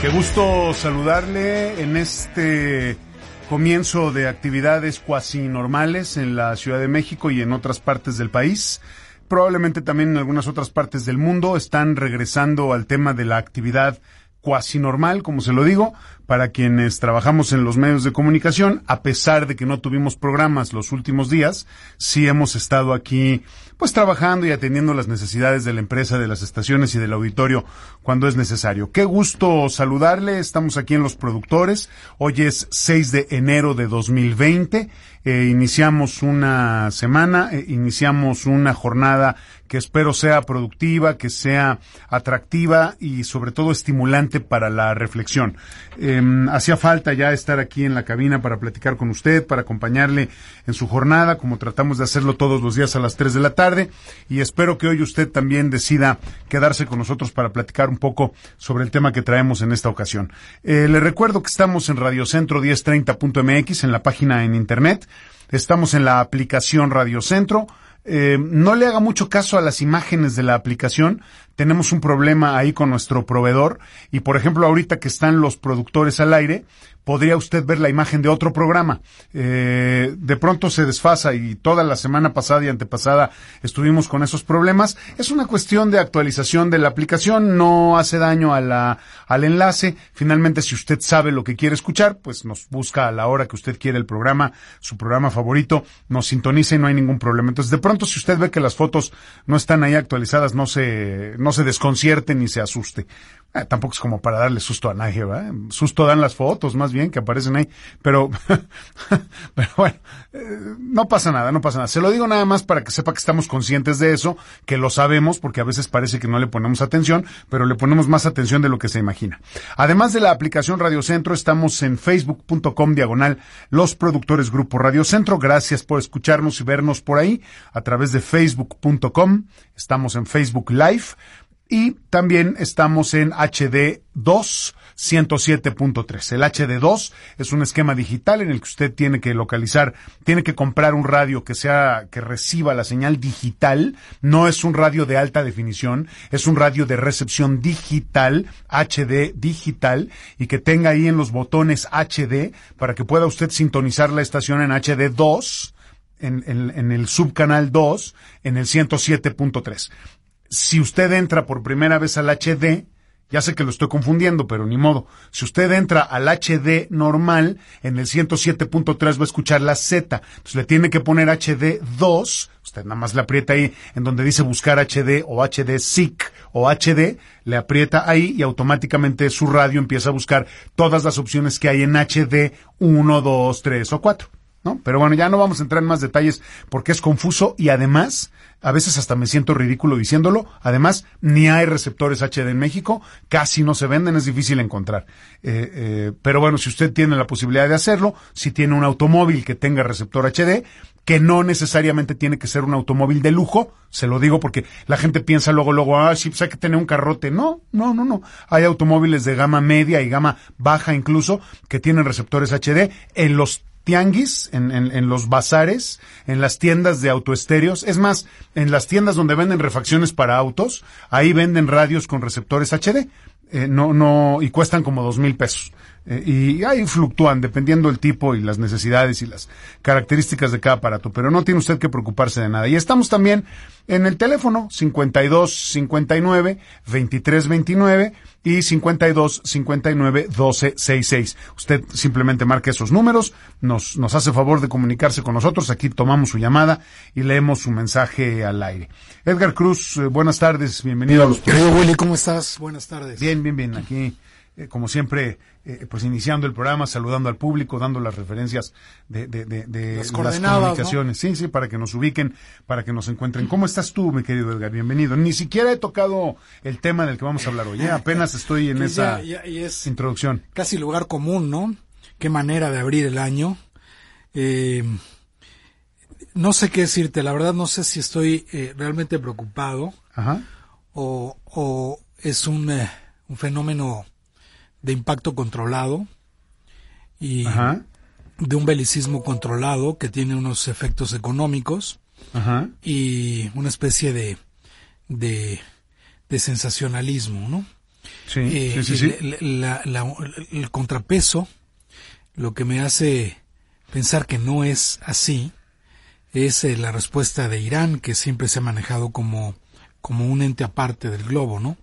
Qué gusto saludarle en este comienzo de actividades cuasi normales en la Ciudad de México y en otras partes del país. Probablemente también en algunas otras partes del mundo están regresando al tema de la actividad cuasi normal, como se lo digo, para quienes trabajamos en los medios de comunicación, a pesar de que no tuvimos programas los últimos días, sí hemos estado aquí pues trabajando y atendiendo las necesidades de la empresa, de las estaciones y del auditorio cuando es necesario. Qué gusto saludarle, estamos aquí en Los Productores, hoy es 6 de enero de 2020, eh, iniciamos una semana, eh, iniciamos una jornada que espero sea productiva, que sea atractiva y sobre todo estimulante para la reflexión. Em, hacía falta ya estar aquí en la cabina para platicar con usted, para acompañarle en su jornada, como tratamos de hacerlo todos los días a las 3 de la tarde, y espero que hoy usted también decida quedarse con nosotros para platicar un poco sobre el tema que traemos en esta ocasión. Eh, le recuerdo que estamos en Radiocentro 1030.mx, en la página en internet, estamos en la aplicación Radiocentro, eh, no le haga mucho caso a las imágenes de la aplicación. Tenemos un problema ahí con nuestro proveedor y, por ejemplo, ahorita que están los productores al aire, podría usted ver la imagen de otro programa. Eh, de pronto se desfasa y toda la semana pasada y antepasada estuvimos con esos problemas. Es una cuestión de actualización de la aplicación, no hace daño a la, al enlace. Finalmente, si usted sabe lo que quiere escuchar, pues nos busca a la hora que usted quiere el programa, su programa favorito, nos sintoniza y no hay ningún problema. Entonces, de pronto, si usted ve que las fotos no están ahí actualizadas, no se, no se desconcierte ni se asuste. Eh, tampoco es como para darle susto a nadie, ¿verdad? Susto dan las fotos, más bien, que aparecen ahí. Pero, pero bueno, eh, no pasa nada, no pasa nada. Se lo digo nada más para que sepa que estamos conscientes de eso, que lo sabemos, porque a veces parece que no le ponemos atención, pero le ponemos más atención de lo que se imagina. Además de la aplicación Radio Centro, estamos en facebook.com diagonal los productores Grupo Radio Centro. Gracias por escucharnos y vernos por ahí a través de facebook.com. Estamos en Facebook Live. Y también estamos en HD2 107.3. El HD2 es un esquema digital en el que usted tiene que localizar, tiene que comprar un radio que sea, que reciba la señal digital. No es un radio de alta definición, es un radio de recepción digital, HD digital, y que tenga ahí en los botones HD para que pueda usted sintonizar la estación en HD2. En, en, en, el subcanal 2 en el 107.3 si usted entra por primera vez al HD, ya sé que lo estoy confundiendo, pero ni modo. Si usted entra al HD normal, en el 107.3 va a escuchar la Z. Entonces le tiene que poner HD 2. Usted nada más le aprieta ahí en donde dice buscar HD o HD SIC o HD. Le aprieta ahí y automáticamente su radio empieza a buscar todas las opciones que hay en HD 1, 2, 3 o 4. ¿No? Pero bueno, ya no vamos a entrar en más detalles porque es confuso y además, a veces hasta me siento ridículo diciéndolo, además, ni hay receptores HD en México, casi no se venden, es difícil encontrar. Eh, eh, pero bueno, si usted tiene la posibilidad de hacerlo, si tiene un automóvil que tenga receptor HD, que no necesariamente tiene que ser un automóvil de lujo, se lo digo porque la gente piensa luego, luego, ah, sí, pues hay que tener un carrote. No, no, no, no. Hay automóviles de gama media y gama baja incluso que tienen receptores HD. En los tianguis, en, en, los bazares, en las tiendas de autoestéreos, es más, en las tiendas donde venden refacciones para autos, ahí venden radios con receptores HD, eh, no, no, y cuestan como dos mil pesos. Eh, y ahí fluctúan dependiendo el tipo y las necesidades y las características de cada aparato, pero no tiene usted que preocuparse de nada. Y estamos también en el teléfono 52 59 23 29 y 52 59 12 66. Usted simplemente marca esos números, nos, nos hace favor de comunicarse con nosotros, aquí tomamos su llamada y leemos su mensaje al aire. Edgar Cruz, eh, buenas tardes, bienvenido a los Querido Willy, ¿cómo estás? Buenas tardes. Bien, bien, bien, aquí eh, como siempre, eh, pues iniciando el programa, saludando al público, dando las referencias de, de, de, de Las comunicaciones. Sí, sí, para que nos ubiquen, para que nos encuentren. ¿Cómo estás tú, mi querido Edgar? Bienvenido. Ni siquiera he tocado el tema del que vamos a hablar hoy. ¿eh? Apenas estoy en esa ya- ya- y es introducción. casi lugar común, ¿no? Qué manera de abrir el año. Eh, no sé qué decirte, la verdad no sé si estoy eh, realmente preocupado Ajá. o, o es un, un fenómeno de impacto controlado y Ajá. de un belicismo controlado que tiene unos efectos económicos Ajá. y una especie de, de, de sensacionalismo, ¿no? Sí, Eh, sí, sí, sí. y la- la- la- el contrapeso, lo que me hace pensar que no es así, es eh, la respuesta de Irán, que siempre se ha manejado como, como un ente aparte del globo, ¿no?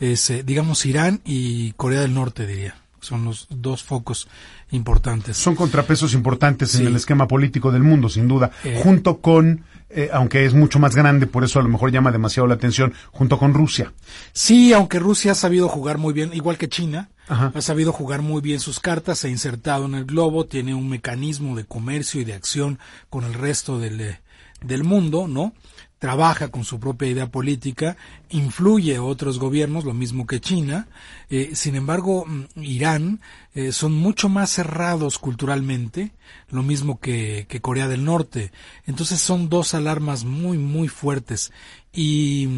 Es, eh, digamos, Irán y Corea del Norte, diría. Son los dos focos importantes. Son contrapesos importantes en el esquema político del mundo, sin duda, Eh. junto con, eh, aunque es mucho más grande, por eso a lo mejor llama demasiado la atención, junto con Rusia. Sí, aunque Rusia ha sabido jugar muy bien, igual que China, Ajá. ha sabido jugar muy bien sus cartas, se ha insertado en el globo, tiene un mecanismo de comercio y de acción con el resto del, del mundo, ¿no? Trabaja con su propia idea política, influye a otros gobiernos, lo mismo que China. Eh, sin embargo, mm, Irán eh, son mucho más cerrados culturalmente, lo mismo que, que Corea del Norte. Entonces son dos alarmas muy, muy fuertes. Y,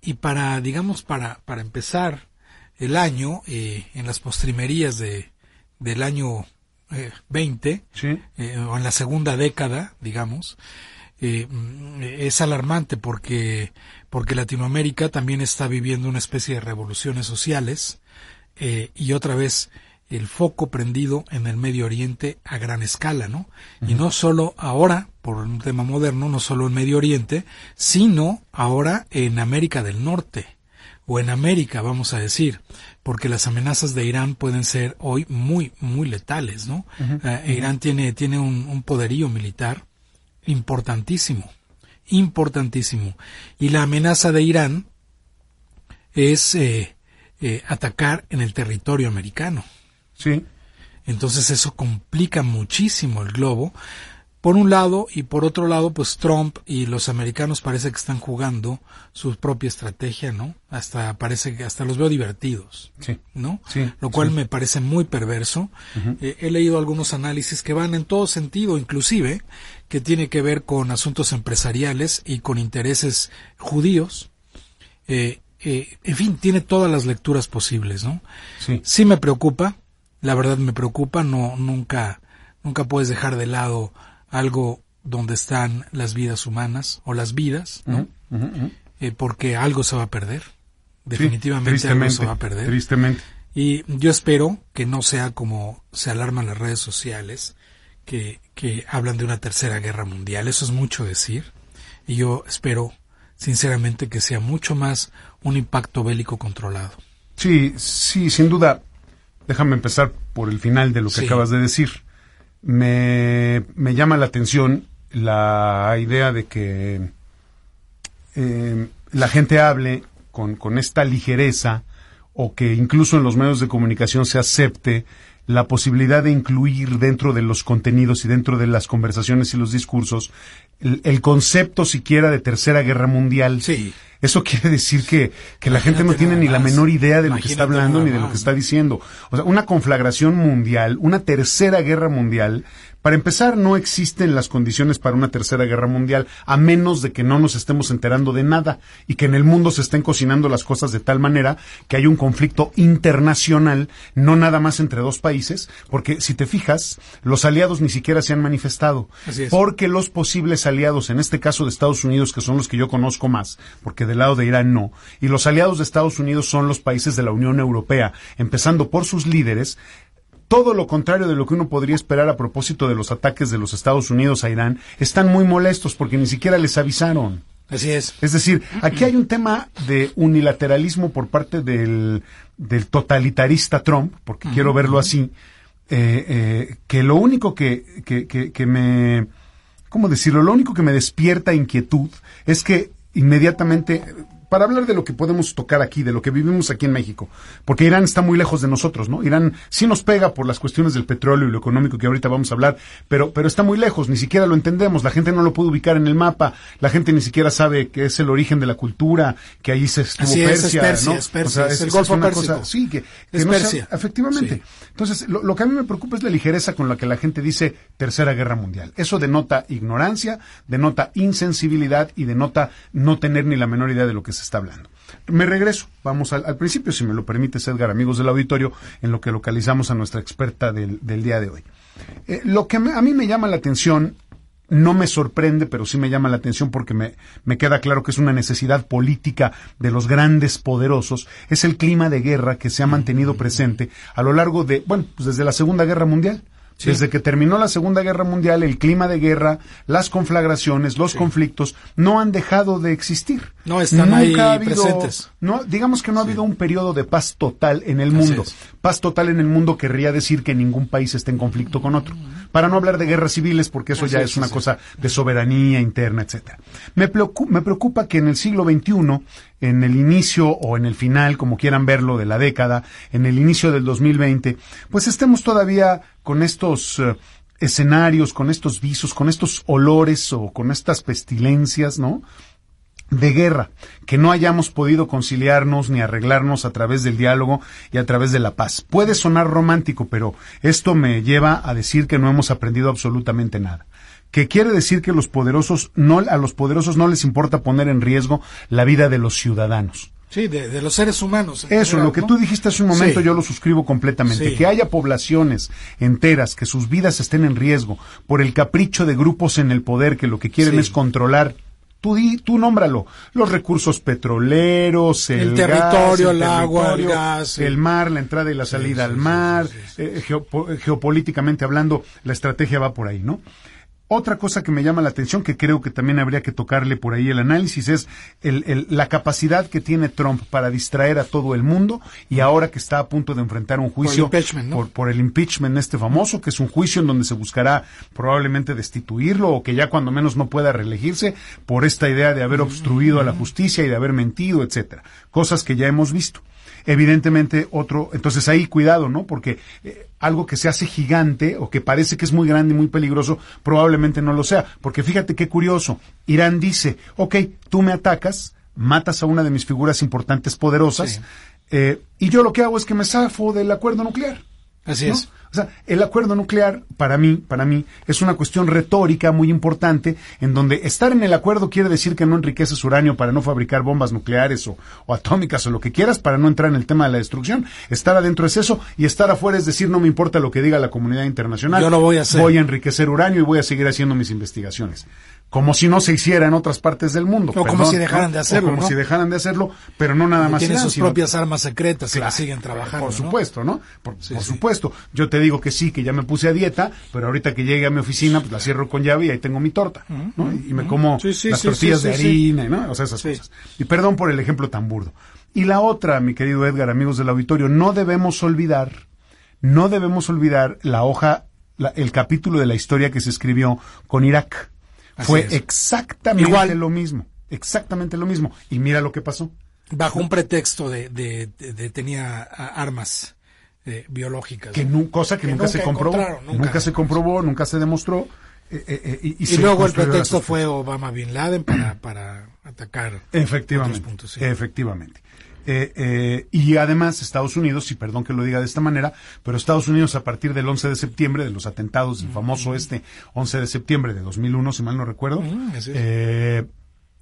y para, digamos, para, para empezar el año, eh, en las postrimerías de, del año eh, 20, Sí. eh, o en la segunda década, digamos, eh, mm, es alarmante porque, porque Latinoamérica también está viviendo una especie de revoluciones sociales eh, y otra vez el foco prendido en el Medio Oriente a gran escala, ¿no? Y no solo ahora, por un tema moderno, no solo en Medio Oriente, sino ahora en América del Norte o en América, vamos a decir, porque las amenazas de Irán pueden ser hoy muy, muy letales, ¿no? Eh, Irán tiene, tiene un, un poderío militar importantísimo, importantísimo. Y la amenaza de Irán es eh, eh, atacar en el territorio americano. Sí. Entonces eso complica muchísimo el globo. Por un lado, y por otro lado, pues Trump y los americanos parece que están jugando su propia estrategia, ¿no? Hasta parece que hasta los veo divertidos, Sí. ¿no? Sí, Lo cual sí. me parece muy perverso. Eh, he leído algunos análisis que van en todo sentido, inclusive, que tiene que ver con asuntos empresariales y con intereses judíos. Eh, eh, en fin, tiene todas las lecturas posibles, ¿no? Sí. sí me preocupa, la verdad me preocupa, no nunca nunca puedes dejar de lado algo donde están las vidas humanas o las vidas, ¿no? Eh, porque algo se va a perder. Sí, Definitivamente algo se va a perder. Tristemente. Y yo espero que no sea como se alarman las redes sociales, que, que hablan de una tercera guerra mundial. Eso es mucho decir. Y yo espero, sinceramente, que sea mucho más un impacto bélico controlado. Sí, sí, sin duda. Déjame empezar por el final de lo que Sí. acabas de decir. Me, me llama la atención la idea de que eh, la gente hable con, con esta ligereza o que incluso en los medios de comunicación se acepte la posibilidad de incluir dentro de los contenidos y dentro de las conversaciones y los discursos el, el concepto siquiera de tercera guerra mundial. Sí. Eso quiere decir que, que la gente no tiene ni la menor idea de lo que está hablando ni de lo que está diciendo. O sea, una conflagración mundial, una tercera guerra mundial, para empezar, no existen las condiciones para una tercera guerra mundial, a menos de que no nos estemos enterando de nada y que en el mundo se estén cocinando las cosas de tal manera que hay un conflicto internacional, no nada más entre dos países, porque si te fijas, los aliados ni siquiera se han manifestado. Así es. Porque los posibles aliados, en este caso de Estados Unidos, que son los que yo conozco más, porque del lado de Irán no, y los aliados de Estados Unidos son los países de la Unión Europea, empezando por sus líderes, todo lo contrario de lo que uno podría esperar a propósito de los ataques de los Estados Unidos a Irán, están muy molestos porque ni siquiera les avisaron. Así es. Es decir, aquí hay un tema de unilateralismo por parte del, del totalitarista Trump, porque quiero verlo así, eh, eh, que lo único que, que, que, que me, ¿cómo decirlo? Lo único que me despierta inquietud es que inmediatamente para hablar de lo que podemos tocar aquí, de lo que vivimos aquí en México, porque Irán está muy lejos de nosotros, ¿no? Irán sí nos pega por las cuestiones del petróleo y lo económico que ahorita vamos a hablar, pero, pero está muy lejos, ni siquiera lo entendemos, la gente no lo puede ubicar en el mapa, la gente ni siquiera sabe que es el origen de la cultura, que allí se estuvo Así es, Persia, es Persia, ¿no? es Persia, o sea, es es, el es Golfo una Pérsico. cosa, sí, que, que Es no sea- Persia. efectivamente. Sí. Entonces, lo, lo que a mí me preocupa es la ligereza con la que la gente dice Tercera Guerra Mundial. Eso denota ignorancia, denota insensibilidad y denota no tener ni la menor idea de lo que se está hablando. Me regreso, vamos al, principio, si me lo permites, Edgar, amigos del auditorio, en lo que localizamos a nuestra experta del, del día de hoy. Eh, lo que a mí me llama la atención, no me sorprende, pero sí me llama la atención porque me, me queda claro que es una necesidad política de los grandes poderosos, es el clima de guerra que se ha mantenido presente a lo largo de, bueno, pues desde la Segunda Guerra Mundial. Desde que terminó la Segunda Guerra Mundial, el clima de guerra, las conflagraciones, los conflictos, no han dejado de existir. No, están ahí ha habido- presentes. No, digamos que no ha habido un periodo de paz total en el mundo. Paz total en el mundo querría decir que ningún país esté en conflicto con otro. Para no hablar de guerras civiles, porque eso Así ya es, es una cosa de soberanía interna, etcétera. Me preocupa, me preocupa que en el siglo XXI, en el inicio o en el final, como quieran verlo, de la década, en el inicio del 2020, pues estemos todavía con estos eh, escenarios, con estos visos, con estos olores o con estas pestilencias, ¿no? de guerra, que no hayamos podido conciliarnos ni arreglarnos a través del diálogo y a través de la paz. Puede sonar romántico, pero esto me lleva a decir que no hemos aprendido absolutamente nada. Que quiere decir que los poderosos no, a los poderosos no les importa poner en riesgo la vida de los ciudadanos. Sí, de, de los seres humanos. Eso, general, lo que ¿no? tú dijiste hace un momento, Sí. yo lo suscribo completamente. Sí. Que haya poblaciones enteras, que sus vidas estén en riesgo por el capricho de grupos en el poder que lo que quieren Sí. es controlar. Tú, di, tú nómbralo, los recursos petroleros, el, El gas, territorio, el agua, el gas, el mar, la entrada y la salida al mar, eh, geopo- geopolíticamente hablando, la estrategia va por ahí, ¿no? Otra cosa que me llama la atención, que creo que también habría que tocarle por ahí el análisis, es el- el- la capacidad que tiene Trump para distraer a todo el mundo y ahora que está a punto de enfrentar un juicio impeachment, ¿no? por, por el impeachment este famoso, que es un juicio en donde se buscará probablemente destituirlo o que ya cuando menos no pueda reelegirse por esta idea de haber obstruido a la justicia y de haber mentido, etcétera. Cosas que ya hemos visto evidentemente otro, entonces ahí cuidado, ¿no? Porque eh, algo que se hace gigante o que parece que es muy grande y muy peligroso, probablemente no lo sea. Porque fíjate qué curioso, Irán dice, ok, tú me atacas, matas a una de mis figuras importantes poderosas, Sí. eh, y yo lo que hago es que me zafo del acuerdo nuclear. Así ¿no? es. O sea, el acuerdo nuclear, para mí, para mí, es una cuestión retórica muy importante, en donde estar en el acuerdo quiere decir que no enriqueces uranio para no fabricar bombas nucleares o, o atómicas o lo que quieras para no entrar en el tema de la destrucción. Estar adentro es eso, y estar afuera es decir, no me importa lo que diga la comunidad internacional. Yo lo voy a hacer. Voy a enriquecer uranio y voy a seguir haciendo mis investigaciones. Como si no se hiciera en otras partes del mundo. O como si dejaran de hacerlo, O como ¿no? si dejaran de hacerlo, pero no nada más Tienen sus sino- propias armas secretas y Claro, las siguen trabajando. Por supuesto, ¿no? Por, Sí, por sí. supuesto. Yo te digo que sí, que ya me puse a dieta, pero ahorita que llegue a mi oficina, pues la cierro con llave y ahí tengo mi torta, ¿no? Y, me como Sí, las tortillas de harina, ¿no? O sea, esas cosas. Y perdón por el ejemplo tan burdo. Y la otra, mi querido Edgar, amigos del auditorio, no debemos olvidar, no debemos olvidar la hoja, la- el capítulo de la historia que se escribió con Irak. Así Fue es. exactamente Igual. lo mismo, exactamente lo mismo. Y mira lo que pasó. Bajo un pretexto de, de, de- de tenía a- armas eh, biológicas. que ¿no? cosa que, Que nunca, se comprobó, nunca. nunca. se comprobó, nunca se demostró. eh, eh, eh, y, y Y se luego el pretexto fue Obama Bin Laden para, para atacar. Efectivamente, otros puntos, sí. efectivamente. Eh, eh, y además Estados Unidos, y perdón que lo diga de esta manera, pero Estados Unidos a partir del 11 de septiembre, de los atentados, el famoso este 11 de septiembre de 2001, si mal no recuerdo, Mm, eh,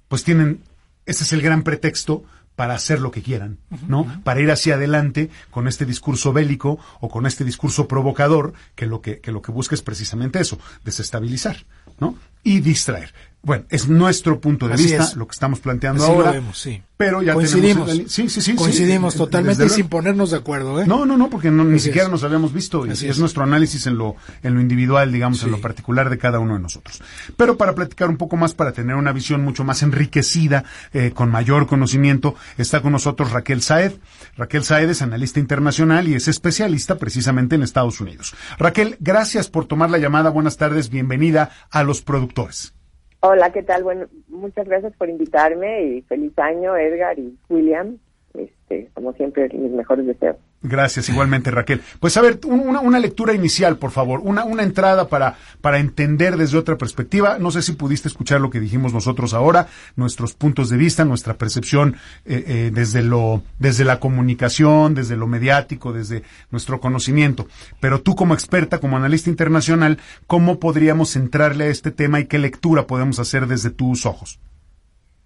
pues tienen, ese es el gran pretexto para hacer lo que quieran, ¿no? Para ir hacia adelante con este discurso bélico o con este discurso provocador que lo que, que lo que busca es precisamente eso, desestabilizar, ¿no? y distraer. Bueno, es nuestro punto de vista, lo que estamos planteando Así ahora. Lo vemos, sí. Pero ya coincidimos. tenemos sí, sí, sí, coincidimos totalmente y sin ponernos de acuerdo, ¿eh? No, no, no, porque no, ni siquiera nos habíamos visto. Y es, nuestro análisis en lo, en lo individual, digamos, en lo particular de cada uno de nosotros. Pero para platicar un poco más, para tener una visión mucho más enriquecida, eh, con mayor conocimiento, está con nosotros Raquel Saed. Raquel Saed es analista internacional y es especialista precisamente en Estados Unidos. Raquel, gracias por tomar la llamada. Buenas tardes, bienvenida a los productores. Hola, ¿qué tal? Bueno, muchas gracias por invitarme y feliz año, Edgar y William. Este, como siempre, mis mejores deseos. Gracias, igualmente Raquel. Pues a ver, una, una, lectura inicial, por favor, una, una entrada para, para entender desde otra perspectiva. No sé si pudiste escuchar lo que dijimos nosotros ahora, nuestros puntos de vista, nuestra percepción eh, eh, desde, lo, desde la comunicación, desde lo mediático, desde nuestro conocimiento. Pero tú como experta, como analista internacional, ¿cómo podríamos centrarle a este tema y qué lectura podemos hacer desde tus ojos?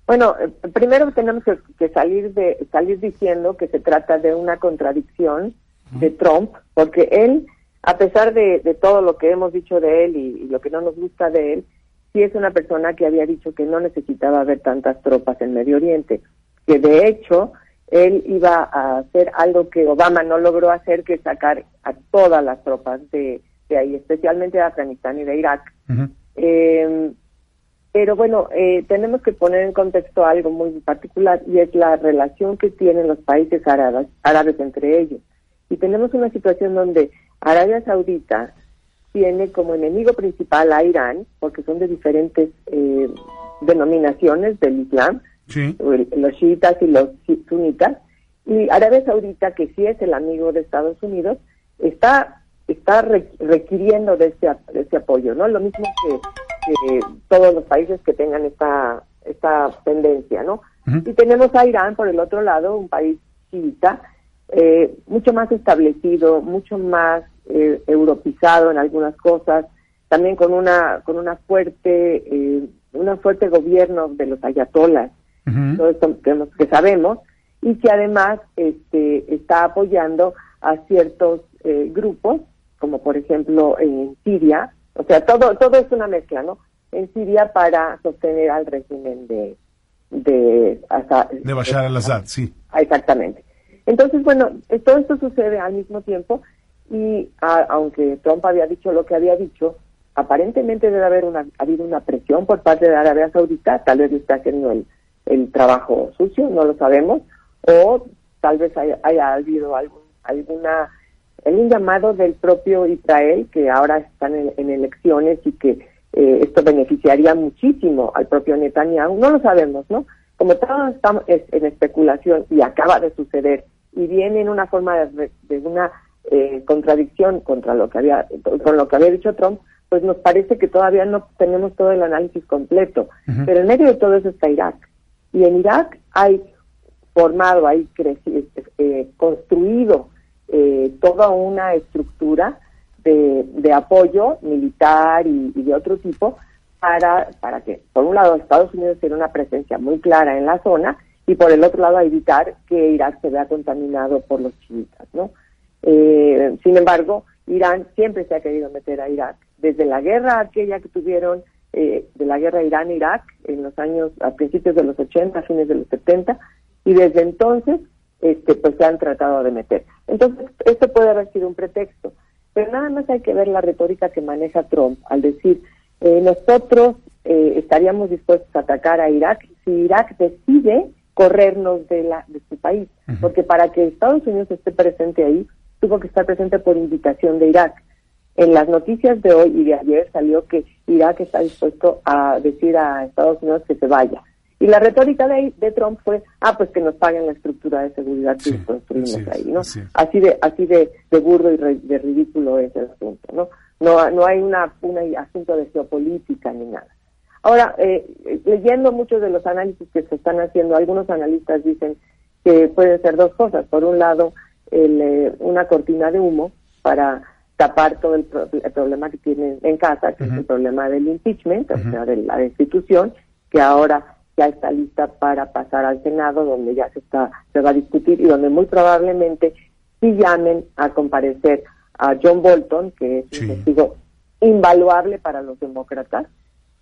Bueno, eh, primero tenemos que, salir de salir diciendo que se trata de una contradicción de Trump, porque él, a pesar de, todo lo que hemos dicho de él y, lo que no nos gusta de él, sí es una persona que había dicho que no necesitaba ver tantas tropas en Medio Oriente, que de hecho él iba a hacer algo que Obama no logró hacer, que sacar a todas las tropas de, ahí, especialmente de Afganistán y de Irak. Pero bueno, eh, tenemos que poner en contexto algo muy particular y es la relación que tienen los países árabes, árabes entre ellos. Y tenemos una situación donde Arabia Saudita tiene como enemigo principal a Irán, porque son de diferentes eh, denominaciones del Islam, los chiitas y los sunitas, y Arabia Saudita, que sí es el amigo de Estados Unidos, está está requiriendo de ese, de ese apoyo, ¿no? Lo mismo que todos los países que tengan esta, esta tendencia, ¿no? Y tenemos a Irán, por el otro lado, un país chiita, eh, mucho más establecido, mucho más eh, europizado en algunas cosas, también con una con una fuerte eh, una fuerte gobierno de los ayatolas, todo esto que, sabemos y que además este está apoyando a ciertos eh, grupos, como por ejemplo en Siria, o sea, todo, todo es una mezcla, ¿no? En Siria para sostener al régimen de... De, de Bashar al-Assad, sí. Ah, exactamente. Entonces, bueno, todo esto sucede al mismo tiempo y aunque Trump había dicho lo que había dicho, aparentemente debe haber una, habido una presión por parte de Arabia Saudita, tal vez está haciendo el, el trabajo sucio, no lo sabemos, o tal vez haya, haya habido algún, alguna un llamado del propio Israel, que ahora están en, elecciones y que eh, esto beneficiaría muchísimo al propio Netanyahu, no lo sabemos, ¿no? Como todo estamos en especulación y acaba de suceder y viene en una forma de, una eh, contradicción contra lo que había con lo que había dicho Trump, pues nos parece que todavía no tenemos todo el análisis completo. Pero en medio de todo eso está Irak. Y en Irak hay formado, hay crecido, eh, construido eh, toda una estructura de, de apoyo militar y, de otro tipo para, para que, por un lado, Estados Unidos tiene una presencia muy clara en la zona y por el otro lado evitar que Irak se vea contaminado por los chiitas, ¿no? Eh, sin embargo, Irán siempre se ha querido meter a Irak. Desde la guerra aquella que tuvieron, eh, de la guerra Irán-Irak, en los años, a principios de los 80, fines de los 70, y desde entonces este, pues se han tratado de meter. Entonces, esto puede haber sido un pretexto, pero nada más hay que ver la retórica que maneja Trump al decir, eh, nosotros eh, estaríamos dispuestos a atacar a Irak si Irak decide corrernos de, la, de su país, porque para que Estados Unidos esté presente ahí, tuvo que estar presente por invitación de Irak. En las noticias de hoy y de ayer salió que Irak está dispuesto a decir a Estados Unidos que se vaya. Y la retórica de, de, Trump fue, ah, pues que nos paguen la estructura de seguridad que construimos ahí, ¿no? Así de así de, de burdo y de ridículo es el asunto, ¿no? No, no hay una, un asunto de geopolítica ni nada. Ahora, eh, leyendo muchos de los análisis que se están haciendo, algunos analistas dicen que pueden ser dos cosas. Por un lado, el, eh, una cortina de humo para tapar todo el, problema que tienen en casa, que es el problema del impeachment, o sea, de la destitución, que ahora ya está lista para pasar al Senado, donde ya se está se va a discutir y donde muy probablemente sí llamen a comparecer a John Bolton, que es un testigo invaluable para los demócratas,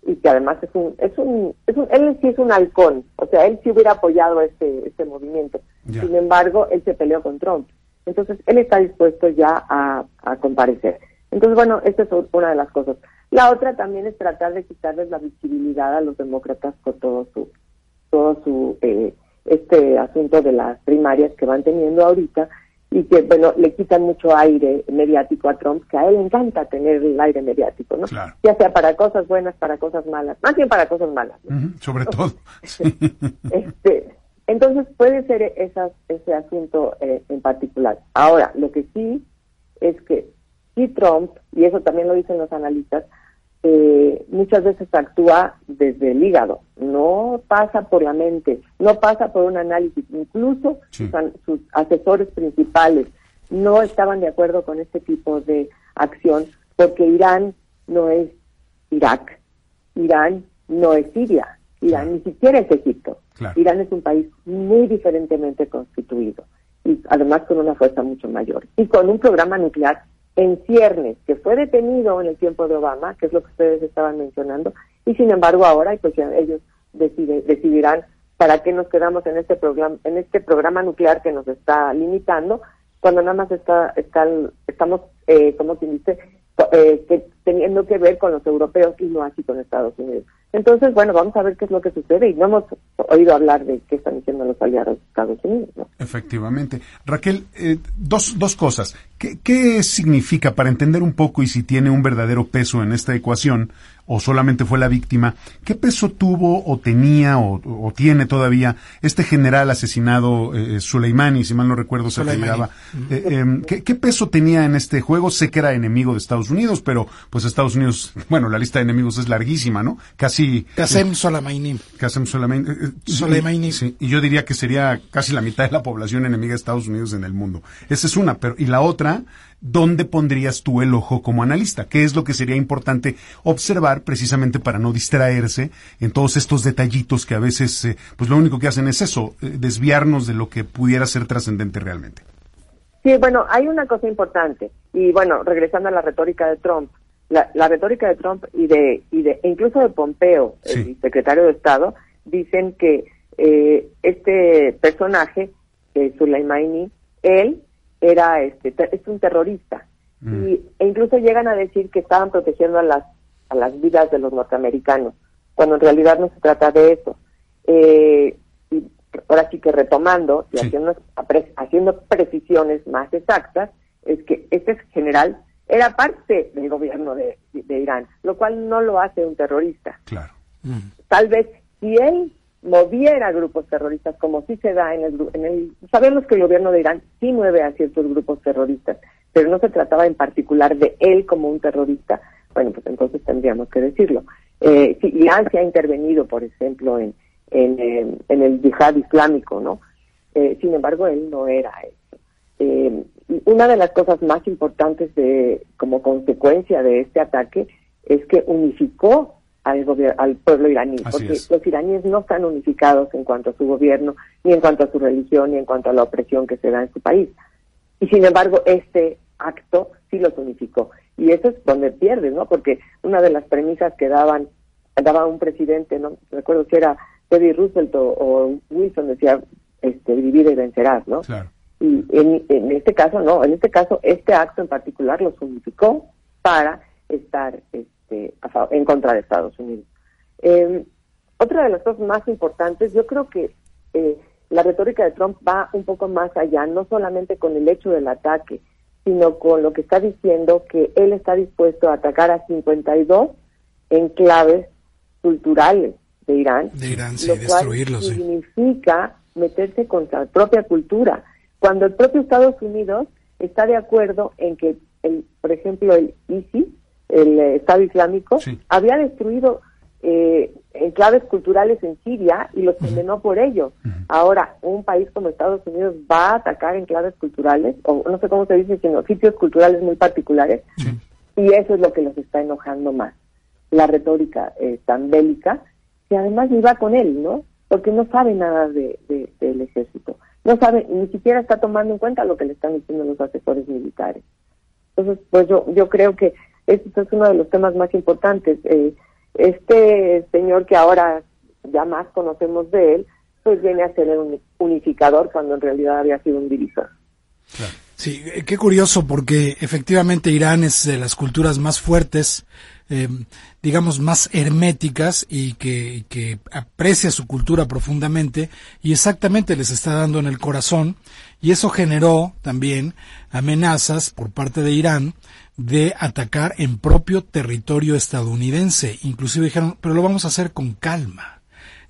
y que además es un, es un, es un, él sí es un halcón, o sea, él sí hubiera apoyado este, este movimiento. Sin embargo, él se peleó con Trump. Entonces, él está dispuesto ya a, a comparecer. Entonces, bueno, esta es una de las cosas. La otra también es tratar de quitarles la visibilidad a los demócratas por todo su, todo su, eh, este asunto de las primarias que van teniendo ahorita y que, bueno, le quitan mucho aire mediático a Trump, que a él le encanta tener el aire mediático, ¿no? Ya sea para cosas buenas, para cosas malas, más bien para cosas malas. sobre todo. este, entonces puede ser esas, ese asunto eh, en particular. Ahora, lo que sí es que si Trump, y eso también lo dicen los analistas, eh, muchas veces actúa desde el hígado, no pasa por la mente, no pasa por un análisis. Incluso sus, asesores principales no estaban de acuerdo con este tipo de acción porque Irán no es Irak, Irán no es Siria, Irán ni siquiera es Egipto. Irán es un país muy diferentemente constituido y además con una fuerza mucho mayor y con un programa nuclear en ciernes, que fue detenido en el tiempo de Obama, que es lo que ustedes estaban mencionando, y sin embargo ahora ellos decidirán para qué nos quedamos en este programa en este programa nuclear que nos está limitando cuando nada más está, estamos eh, como quien dice eh, que, teniendo que ver con los europeos y no así con Estados Unidos entonces, bueno, vamos a ver qué es lo que sucede y no hemos oído hablar de qué están diciendo los aliados de Estados Unidos. ¿no? Efectivamente. Raquel, eh, dos, dos cosas. ¿Qué, ¿Qué significa, para entender un poco y si tiene un verdadero peso en esta ecuación, o solamente fue la víctima, ¿qué peso tuvo o tenía o, tiene todavía este general asesinado eh, Soleimani, si mal no recuerdo se apellidaba? Eh, em, ¿qué, peso tenía en este juego? Sé que era enemigo de Estados Unidos, pero pues Estados Unidos, bueno, la lista de enemigos es larguísima, ¿no? Casi... Qasem Soleimani. Qasem Soleimani. Eh, Soleimani. Sí, y yo diría que sería casi la mitad de la población enemiga de Estados Unidos en el mundo. Esa es una, pero y la otra ¿dónde pondrías tú el ojo como analista? ¿Qué es lo que sería importante observar precisamente para no distraerse en todos estos detallitos que a veces, eh, pues lo único que hacen es eso, eh, desviarnos de lo que pudiera ser trascendente realmente? Sí, bueno, hay una cosa importante y bueno, regresando a la retórica de Trump, la, retórica de Trump y de, y de e incluso de Pompeo, el secretario de Estado, dicen que eh, este personaje, eh, Soleimani, él era este es un terrorista. Mm. y e incluso llegan a decir que estaban protegiendo a las a las vidas de los norteamericanos cuando en realidad no se trata de eso. Eh, y ahora sí que retomando y haciendo haciendo precisiones más exactas es que este general era parte del gobierno de, de Irán lo cual no lo hace un terrorista. Claro. Tal vez si él moviera grupos terroristas, como sí se da en el, en el... Sabemos que el gobierno de Irán sí mueve a ciertos grupos terroristas, pero no se trataba en particular de él como un terrorista. Bueno, pues entonces tendríamos que decirlo. Eh, si Irán se ha intervenido, por ejemplo, en, en, eh, en el yihad islámico, ¿no? Eh, sin embargo, él no era eso. Eh, una de las cosas más importantes de como consecuencia de este ataque es que unificó al, al pueblo iraní, porque los iraníes no están unificados en cuanto a su gobierno, ni en cuanto a su religión, ni en cuanto a la opresión que se da en su país. Y sin embargo, este acto sí los unificó. Y eso es donde pierdes, ¿no? Porque una de las premisas que daban, daba un presidente, no recuerdo si era Teddy Roosevelt o, Wilson, decía, este, divide y vencerás, ¿no? Y en, en este caso, no, en este caso, este acto en particular los unificó para estar este, en contra de Estados Unidos. Em, otra de las cosas más importantes, yo creo que eh, la retórica de Trump va un poco más allá, no solamente con el hecho del ataque, sino con lo que está diciendo que él está dispuesto a atacar a 52 enclaves culturales de Irán, de Irán sí, lo cual significa meterse contra la propia cultura. Cuando el propio Estados Unidos está de acuerdo en que, el, por ejemplo, el ISIS el Estado Islámico, había destruido eh, enclaves culturales en Siria y los condenó por ello. Ahora, un país como Estados Unidos va a atacar enclaves culturales, o no sé cómo se dice, sino sitios culturales muy particulares, y eso es lo que los está enojando más. La retórica eh, tan bélica, que además iba con él, ¿no? Porque no sabe nada de, del ejército. No sabe, ni siquiera está tomando en cuenta lo que le están diciendo los asesores militares. Entonces, pues yo, yo creo que este es uno de los temas más importantes. Eh, este señor que ahora ya más conocemos de él, pues viene a ser un unificador cuando en realidad había sido un divisor. Sí, qué curioso porque efectivamente Irán es de las culturas más fuertes, eh, digamos más herméticas y que, aprecia su cultura profundamente y exactamente les está dando en el corazón y eso generó también amenazas por parte de Irán de atacar en propio territorio estadounidense. Inclusive dijeron, pero lo vamos a hacer con calma.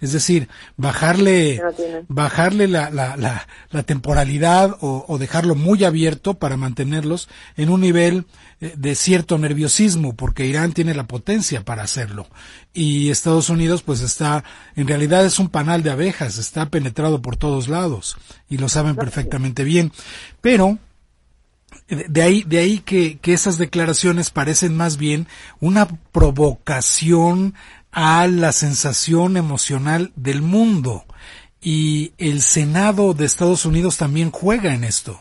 Es decir, bajarle, bajarle la, la, la, la temporalidad o, o, dejarlo muy abierto para mantenerlos en un nivel eh, de cierto nerviosismo, porque Irán tiene la potencia para hacerlo. Y Estados Unidos, pues está, en realidad es un panal de abejas, está penetrado por todos lados y lo saben perfectamente bien. Pero, de ahí, de ahí que, que esas declaraciones parecen más bien una provocación a la sensación emocional del mundo. Y el Senado de Estados Unidos también juega en esto.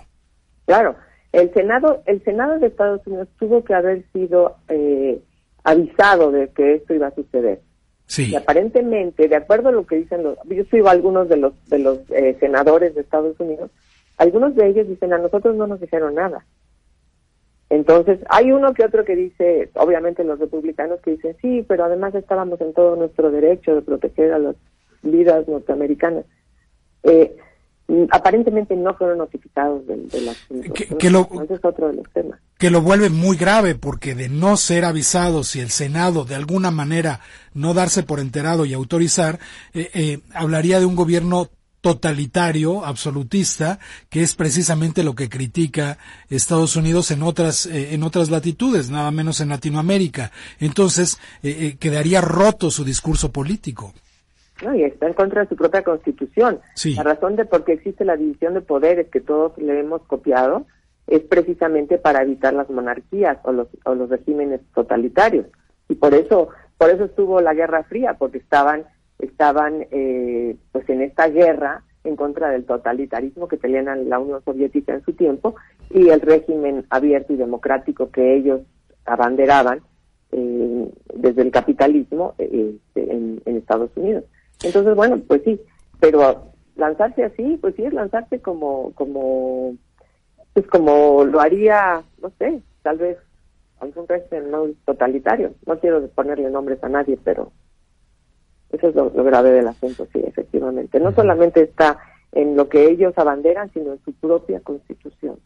Claro, el Senado, el Senado de Estados Unidos tuvo que haber sido eh, avisado de que esto iba a suceder. Sí. Y aparentemente, de acuerdo a lo que dicen los, yo sigo a algunos de los de los eh, senadores de Estados Unidos, algunos de ellos dicen a nosotros no nos dijeron nada. Entonces, hay uno que otro que dice, obviamente los republicanos que dicen, sí, pero además estábamos en todo nuestro derecho de proteger a las vidas norteamericanas. Eh, aparentemente no fueron notificados del, del asunto. Que, lo, es otro de los temas. Que lo vuelve muy grave porque de no ser avisados si el Senado de alguna manera no darse por enterado y autorizar, eh, eh, hablaría de un gobierno totalitario, absolutista, que es precisamente lo que critica Estados Unidos en otras, eh, en otras latitudes, nada menos en Latinoamérica. Entonces, eh, eh, quedaría roto su discurso político. No, y está en contra de su propia constitución. Sí. La razón de por qué existe la división de poderes que todos le hemos copiado es precisamente para evitar las monarquías o los, o los regímenes totalitarios. Y por eso, por eso estuvo la Guerra Fría, porque estaban estaban eh, pues en esta guerra en contra del totalitarismo que tenían la Unión Soviética en su tiempo y el régimen abierto y democrático que ellos abanderaban eh, desde el capitalismo eh, este, en, Estados Unidos. Entonces, bueno, pues sí, pero lanzarse así, pues sí es lanzarse como, como, pues como lo haría, no sé, tal vez algún régimen no totalitario. No quiero ponerle nombres a nadie, pero eso es lo, grave del asunto, sí, efectivamente. No solamente está en lo que ellos abanderan, sino en su propia constitución.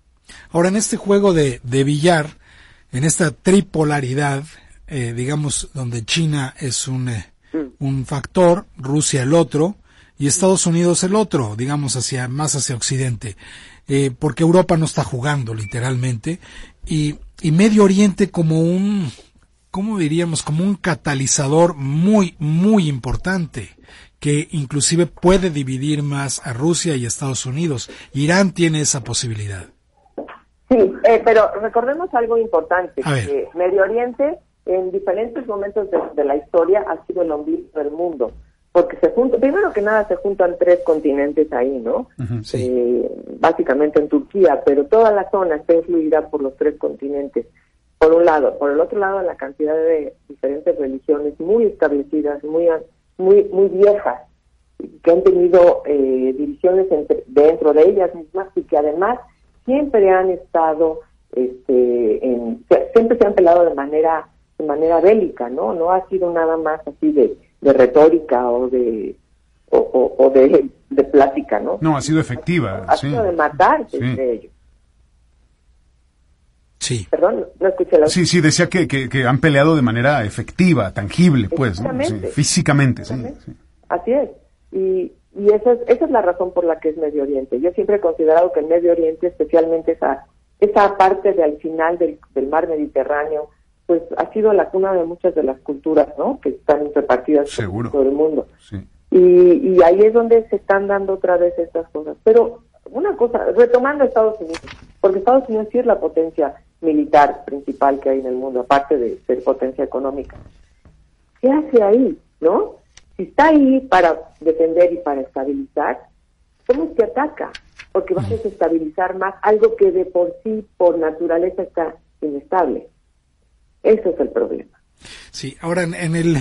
Ahora, en este juego de, de billar, en esta tripolaridad, eh, digamos, donde China es un, eh, mm. un factor, Rusia el otro, y Estados Unidos el otro, digamos, hacia, más hacia Occidente, eh, porque Europa no está jugando, literalmente, y, y Medio Oriente como un, ¿cómo diríamos? Como un catalizador muy, muy importante que inclusive puede dividir más a Rusia y Estados Unidos. Irán tiene esa posibilidad. Sí, eh, pero recordemos algo importante, que Medio Oriente en diferentes momentos de, la historia ha sido el ombligo del mundo, porque se junta, primero que nada se juntan tres continentes ahí, ¿no? eh, básicamente en Turquía, pero toda la zona está influida por los tres continentes por un lado. Por el otro lado, la cantidad de diferentes religiones muy establecidas, muy, muy, muy viejas, que han tenido eh, divisiones dentro de ellas mismas y que además siempre han estado, este, en, siempre se han pelado de manera, de manera bélica, ¿no? No ha sido nada más así de, de retórica o de, o, o, de, de, plática, ¿no? No, ha sido efectiva. Ha sido de matarse entre ellos. Sí. Perdón, no escuché la... Sí, sí, decía que, que, han peleado de manera efectiva, tangible, pues, ¿no? físicamente. Sí, Así es. Y, y esa, es, esa es la razón por la que es Medio Oriente. Yo siempre he considerado que el Medio Oriente, especialmente esa, esa parte de al final del, del mar Mediterráneo, pues ha sido la cuna de muchas de las culturas, ¿no? Que están repartidas por todo el mundo. Sí. Y, y ahí es donde se están dando otra vez estas cosas. Pero una cosa, retomando Estados Unidos, porque Estados Unidos sí es la potencia militar principal que hay en el mundo, aparte de ser potencia económica. ¿Qué hace ahí, no? Si está ahí para defender y para estabilizar, ¿cómo es que ataca? Porque va a desestabilizar más algo que de por sí, por naturaleza, está inestable. Eso es el problema. Sí, ahora en, el,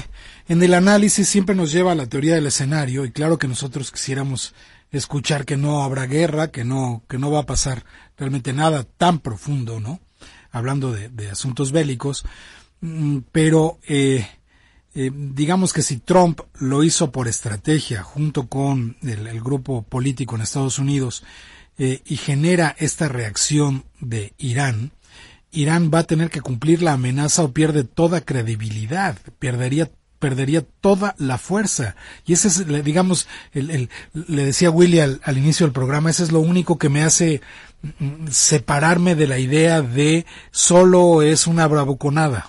en el análisis siempre nos lleva a la teoría del escenario y claro que nosotros quisiéramos escuchar que no habrá guerra, que no, que no va a pasar realmente nada tan profundo, ¿no? Hablando de, asuntos bélicos, mm, pero eh, eh, digamos que si Trump lo hizo por estrategia junto con el, grupo político en Estados Unidos eh, y genera esta reacción de Irán, Irán va a tener que cumplir la amenaza o pierde toda credibilidad, perdería perdería toda la fuerza. Y ese es, digamos, el, le decía Willy al, inicio del programa, ese es lo único que me hace separarme de la idea de solo es una bravuconada.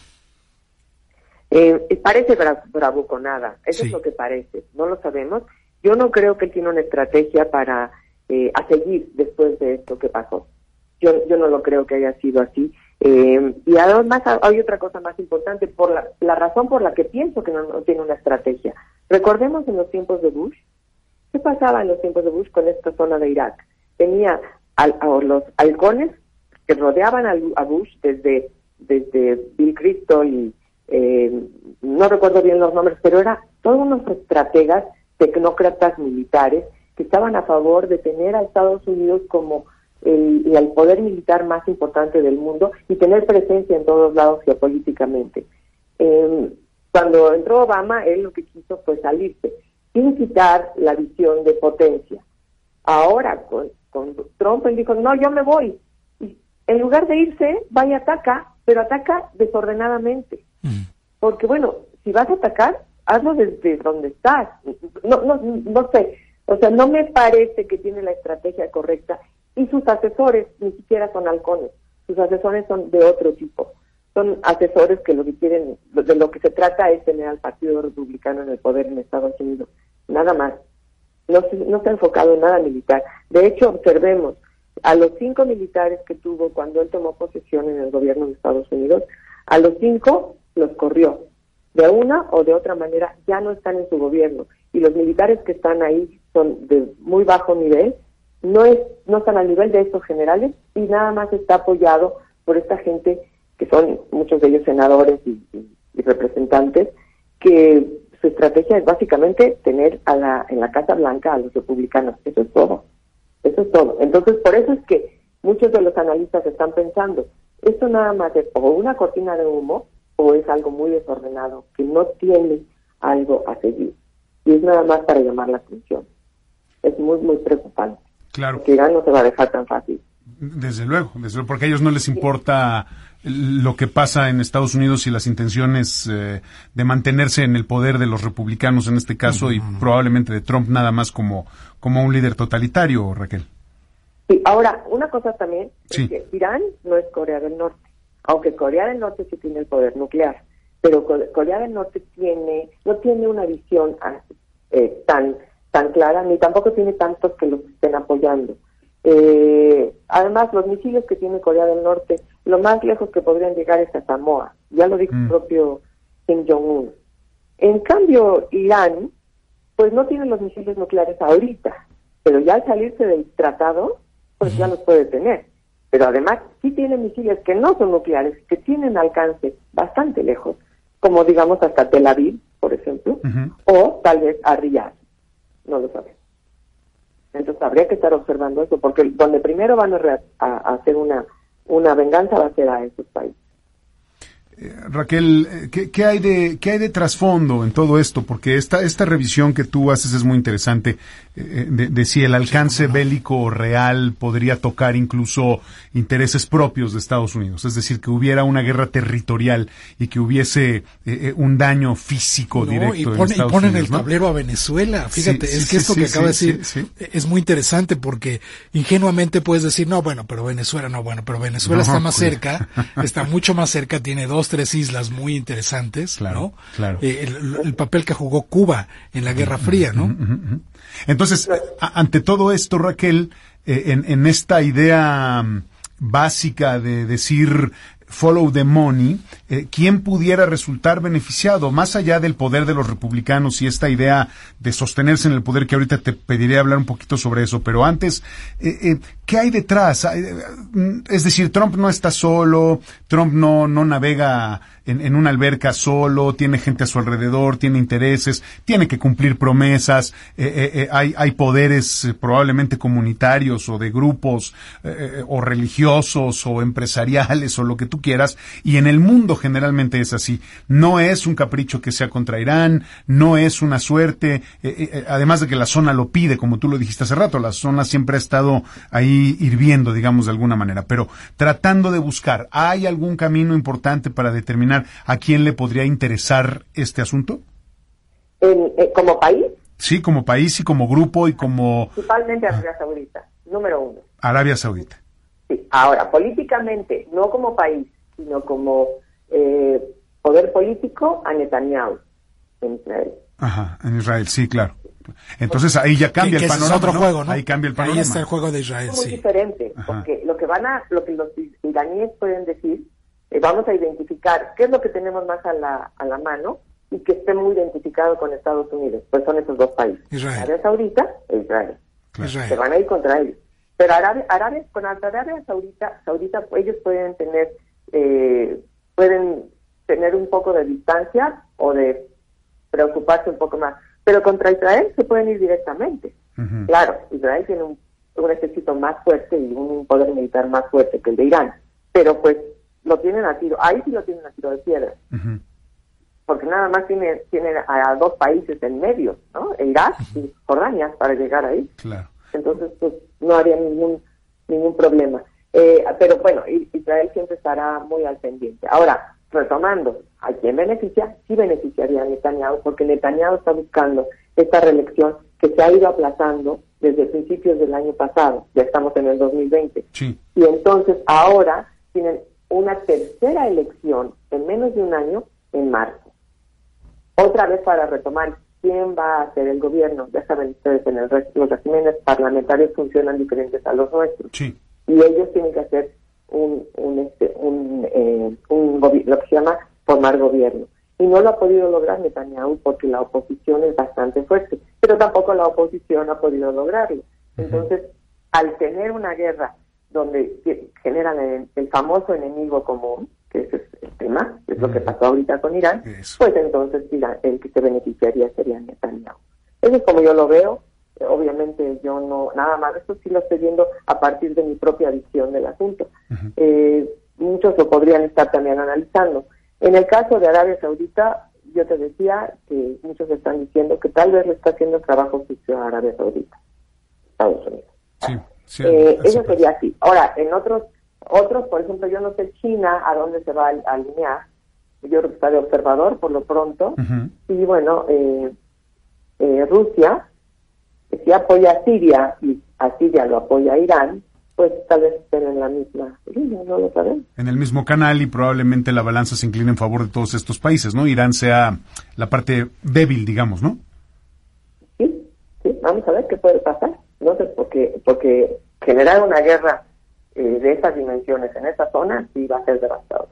Eh, parece bravuconada, eso es lo que parece, no lo sabemos. Yo no creo que él tiene una estrategia para eh, a seguir después de esto que pasó. Yo, yo no lo creo que haya sido así. Eh, y además hay otra cosa más importante, por la, la razón por la que pienso que no, tiene una estrategia. Recordemos en los tiempos de Bush, ¿qué pasaba en los tiempos de Bush con esta zona de Irak? Tenía a los halcones que rodeaban a, Bush desde, desde Bill Crystal y eh, no recuerdo bien los nombres, pero era todos unos estrategas, tecnócratas militares que estaban a favor de tener a Estados Unidos como el, poder militar más importante del mundo y tener presencia en todos lados geopolíticamente. Em, cuando entró Obama, él lo que quiso fue salirse, sin quitar la visión de potencia. Ahora, con, Trump, él dijo, no, yo me voy. Y en lugar de irse, va y ataca, pero ataca desordenadamente. Mm. Porque, bueno, si vas a atacar, hazlo desde donde estás. No, no, no sé. O sea, no me parece que tiene la estrategia correcta y sus asesores ni siquiera son halcones, sus asesores son de otro tipo. Son asesores que lo que quieren, de lo que se trata es tener al Partido Republicano en el poder en Estados Unidos, nada más. No, no se ha enfocado en nada militar. De hecho, observemos, a los cinco militares que tuvo cuando él tomó posesión en el gobierno de Estados Unidos, a los cinco los corrió. De una o de otra manera ya no están en su gobierno. Y los militares que están ahí son de muy bajo nivel no es no están al nivel de estos generales y nada más está apoyado por esta gente que son muchos de ellos senadores y, representantes que su estrategia es básicamente tener a la en la Casa Blanca a los republicanos. Eso es todo. Eso es todo. Entonces por eso es que muchos de los analistas están pensando esto nada más es o una cortina de humo o es algo muy desordenado que no tiene algo a seguir y es nada más para llamar la atención. Es muy muy preocupante. Claro. Que Irán no se va a dejar tan fácil. Desde luego, desde luego, porque a ellos no les importa lo que pasa en Estados Unidos y las intenciones eh, de mantenerse en el poder de los republicanos en este caso y probablemente de Trump nada más como, como un líder totalitario, Raquel. Sí, ahora, una cosa también, es que Irán no es Corea del Norte, aunque Corea del Norte sí tiene el poder nuclear, pero Corea del Norte tiene, no tiene una visión eh, tan tan clara, ni tampoco tiene tantos que los estén apoyando. Eh, además, los misiles que tiene Corea del Norte, lo más lejos que podrían llegar es a Samoa, ya lo dijo el mm. propio Kim Jong-un. En cambio, Irán, pues no tiene los misiles nucleares ahorita, pero ya al salirse del tratado, pues ya los puede tener. Pero además sí tiene misiles que no son nucleares, que tienen alcance bastante lejos, como digamos hasta Tel Aviv, por ejemplo, o tal vez a Riyadh no lo sabe. Entonces habría que estar observando eso, porque donde primero van a, a hacer una, una venganza va a ser a esos países. Eh, Raquel, eh, ¿qué, hay de qué hay de trasfondo en todo esto? Porque esta esta revisión que tú haces es muy interesante eh, de, si el alcance bélico real podría tocar incluso intereses propios de Estados Unidos, es decir, que hubiera una guerra territorial y que hubiese un daño físico directo. Y, pone, en ponen el tablero a Venezuela. Fíjate, es que esto que acaba de decir es muy interesante porque ingenuamente puedes decir no, bueno, pero Venezuela no, bueno, pero Venezuela está más pues. cerca, está mucho más cerca, tiene dos tres islas muy interesantes, claro, Claro. Eh, el, papel que jugó Cuba en la Guerra Fría, ¿no? Entonces, ante todo esto, Raquel, eh, en, en, esta idea mm, básica de decir follow the money, eh, quién pudiera resultar beneficiado, más allá del poder de los republicanos y esta idea de sostenerse en el poder, que ahorita te pediré hablar un poquito sobre eso, pero antes, eh, eh, ¿qué hay detrás? Es decir, Trump no está solo, Trump no, no navega en, en, una alberca solo, tiene gente a su alrededor, tiene intereses, tiene que cumplir promesas, hay, hay poderes probablemente comunitarios o de grupos o religiosos o empresariales o lo que tú quieras, y en el mundo generalmente es así. No es un capricho que sea contra Irán, no es una suerte, eh, eh, eh, además de que la zona lo pide, como tú lo dijiste hace rato, la zona siempre ha estado ahí hirviendo, digamos, de alguna manera, pero tratando de buscar, ¿hay algún camino importante para determinar a quién le podría interesar este asunto? ¿Como país? Sí, como país y como grupo y como... Principalmente Arabia Saudita, número uno. Arabia Saudita. Sí, ahora, políticamente, no como país, sino como eh, poder político a Netanyahu en Israel. Ajá, en Israel, sí, claro. Entonces ahí ya cambia el panorama. otro juego, ¿no? Ahí cambia el panorama. Ahí está el juego de Israel, es muy diferente, porque lo que van a, lo que los iraníes pueden decir, eh, vamos a identificar qué es lo que tenemos más a la, a la mano y que esté muy identificado con Estados Unidos. Pues son esos dos países. Israel. Arabia Saudita e Israel. Israel. Se van a ir contra ellos. Pero Arabia, Arabia, con Arabia Saudita, Saudita ellos pueden tener eh, pueden tener un poco de distancia o de preocuparse un poco más. Pero contra Israel se pueden ir directamente. Claro, Israel tiene un, ejército más fuerte y un poder militar más fuerte que el de Irán, pero pues lo tienen a tiro, ahí sí lo tienen a tiro de piedra. Porque nada más tiene, tiene a, dos países en medio, ¿no? Irak y Jordania para llegar ahí. Claro. Entonces, pues no habría ningún ningún problema. Eh, pero bueno, Israel siempre estará muy al pendiente. Ahora, retomando, ¿a quién beneficia? Sí beneficiaría a Netanyahu, porque Netanyahu está buscando esta reelección que se ha ido aplazando desde principios del año pasado, ya estamos en el 2020. Sí. Y entonces ahora tienen una tercera elección en menos de un año en marzo. Otra vez para retomar quién va a ser el gobierno. Ya saben ustedes, en el resto, los regímenes parlamentarios funcionan diferentes a los nuestros. Sí y ellos tienen que hacer un, un, este, un, eh, un lo que se llama formar gobierno. Y no lo ha podido lograr Netanyahu porque la oposición es bastante fuerte, pero tampoco la oposición ha podido lograrlo. Entonces, al tener una guerra donde generan el, famoso enemigo común, que es el tema, es lo que pasó ahorita con Irán, pues entonces el que se beneficiaría sería Netanyahu. Eso es como yo lo veo, obviamente yo no, nada más, esto sí lo estoy viendo a partir de mi propia visión del asunto. Eh, muchos lo podrían estar también analizando. En el caso de Arabia Saudita, yo te decía que muchos están diciendo que tal vez le está haciendo trabajo sucio a Arabia Saudita, Estados Unidos. Sí, eh, eso sería así. Ahora, en otros, otros, por ejemplo, yo no sé China a dónde se va a alinear. Yo creo que está de observador por lo pronto. Y bueno, eh, eh, Rusia, si apoya a Siria y a Siria lo apoya a Irán, pues tal vez estén en la misma línea, no lo sabemos. En el mismo canal y probablemente la balanza se incline en favor de todos estos países, ¿no? Irán sea la parte débil, digamos, ¿no? Sí, sí, vamos a ver qué puede pasar. No sé, porque, porque generar una guerra eh, de esas dimensiones en esa zona sí va a ser devastador.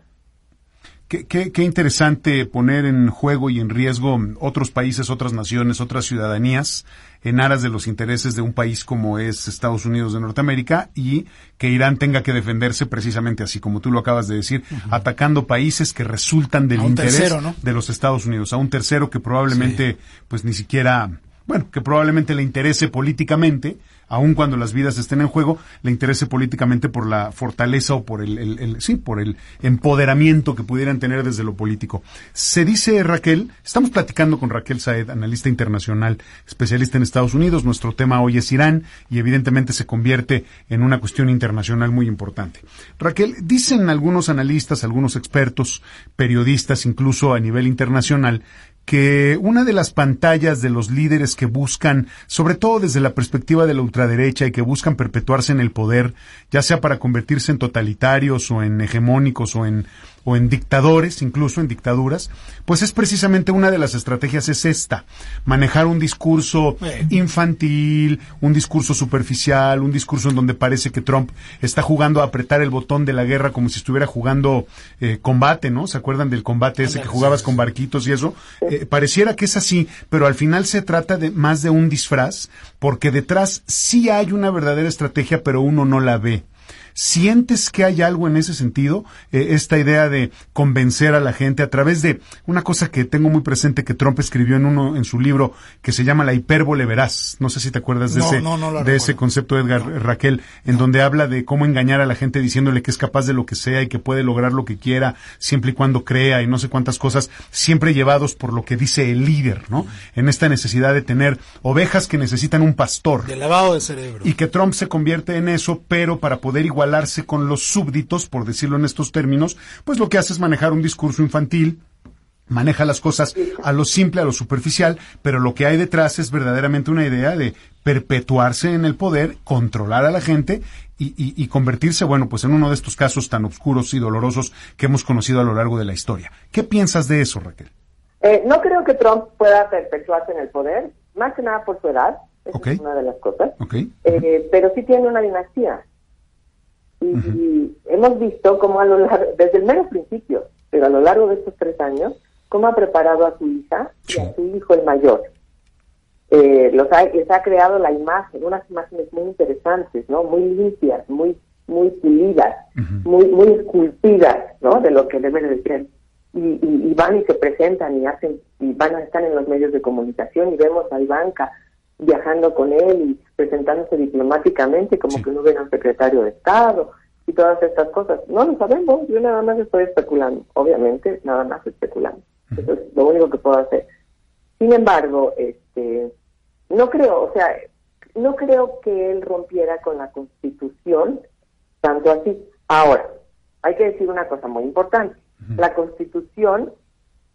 Qué, qué, interesante poner en juego y en riesgo otros países, otras naciones, otras ciudadanías en aras de los intereses de un país como es Estados Unidos de Norteamérica y que Irán tenga que defenderse precisamente así, como tú lo acabas de decir, atacando países que resultan del interés de los Estados Unidos, a un tercero que probablemente pues ni siquiera bueno, que probablemente le interese políticamente, aun cuando las vidas estén en juego, le interese políticamente por la fortaleza o por el, sí, por el empoderamiento que pudieran tener desde lo político. Se dice Raquel, estamos platicando con Raquel Saed, analista internacional, especialista en Estados Unidos. Nuestro tema hoy es Irán y evidentemente se convierte en una cuestión internacional muy importante. Raquel, dicen algunos analistas, algunos expertos, periodistas, incluso a nivel internacional, que una de las pantallas de los líderes que buscan, sobre todo desde la perspectiva de la ultraderecha y que buscan perpetuarse en el poder, ya sea para convertirse en totalitarios o en hegemónicos o en o en dictadores, incluso en dictaduras, pues es precisamente una de las estrategias es esta, manejar un discurso infantil, un discurso superficial, un discurso en donde parece que Trump está jugando a apretar el botón de la guerra como si estuviera jugando eh, combate, ¿no? ¿Se acuerdan del combate ese que jugabas con barquitos y eso? Eh, pareciera que es así, pero al final se trata de más de un disfraz, porque detrás sí hay una verdadera estrategia, pero uno no la ve. ¿Sientes que hay algo en ese sentido? Eh, esta idea de convencer a la gente a través de una cosa que tengo muy presente que Trump escribió en uno en su libro que se llama La hipérbole veraz. No sé si te acuerdas de ese de ese concepto de Edgar Raquel en donde habla de cómo engañar a la gente diciéndole que es capaz de lo que sea y que puede lograr lo que quiera siempre y cuando crea y no sé cuántas cosas, siempre llevados por lo que dice el líder, ¿no? En esta necesidad de tener ovejas que necesitan un pastor. De lavado de cerebro. Y que Trump se convierte en eso, pero para poder igualar con los súbditos, por decirlo en estos términos, pues lo que hace es manejar un discurso infantil, maneja las cosas a lo simple, a lo superficial, pero lo que hay detrás es verdaderamente una idea de perpetuarse en el poder, controlar a la gente y, convertirse, bueno, pues en uno de estos casos tan oscuros y dolorosos que hemos conocido a lo largo de la historia. ¿Qué piensas de eso, Raquel? Eh, no creo que Trump pueda perpetuarse en el poder, más que nada por su edad, es una de las cosas, eh, pero sí tiene una dinastía. Y, hemos visto cómo a lo largo, desde el mero principio, pero a lo largo de estos tres años, cómo ha preparado a su hija y a su hijo el mayor. Eh, los ha, les ha creado la imagen, unas imágenes muy interesantes, ¿no? Muy limpias, muy muy pulidas, muy muy esculpidas, ¿no? De lo que debe de ser. Y, y, van y se presentan y hacen y van a estar en los medios de comunicación y vemos a Ivanka viajando con él y presentándose diplomáticamente como que no hubiera un secretario de Estado y todas estas cosas. No lo sabemos, yo nada más estoy especulando, obviamente, nada más especulando. Eso es lo único que puedo hacer. Sin embargo, este, no creo, o sea, no creo que él rompiera con la Constitución tanto así. Ahora, hay que decir una cosa muy importante. La Constitución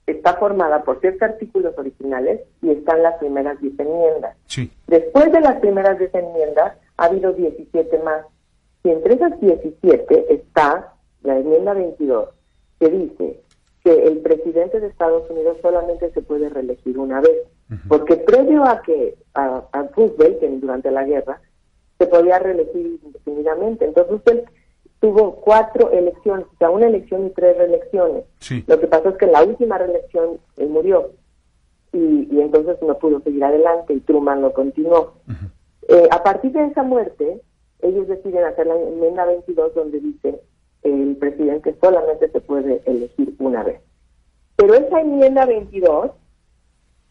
está formada por siete artículos originales y están las primeras diez enmiendas. Después de las primeras diez enmiendas, ha habido 17 más. Y entre esas 17 está la enmienda 22, que dice que el presidente de Estados Unidos solamente se puede reelegir una vez, porque previo a que a, a Roosevelt, durante la guerra, se podía reelegir indefinidamente. Entonces usted tuvo cuatro elecciones, o sea, una elección y tres reelecciones. Lo que pasó es que en la última reelección él murió y, entonces no pudo seguir adelante y Truman lo continuó. Eh, a partir de esa muerte, ellos deciden hacer la enmienda 22 donde dice el presidente solamente se puede elegir una vez. Pero esa enmienda 22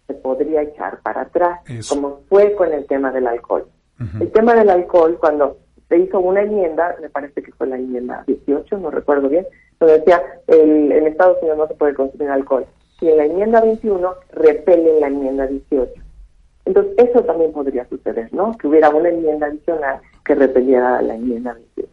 se podría echar para atrás, como fue con el tema del alcohol. El tema del alcohol, cuando se hizo una enmienda, me parece que fue la enmienda 18, no recuerdo bien, donde decía, el, en Estados Unidos no se puede consumir alcohol. Y en la enmienda 21 repelen la enmienda 18. Entonces, eso también podría suceder, ¿no? Que hubiera una enmienda adicional que repeliera la enmienda 18.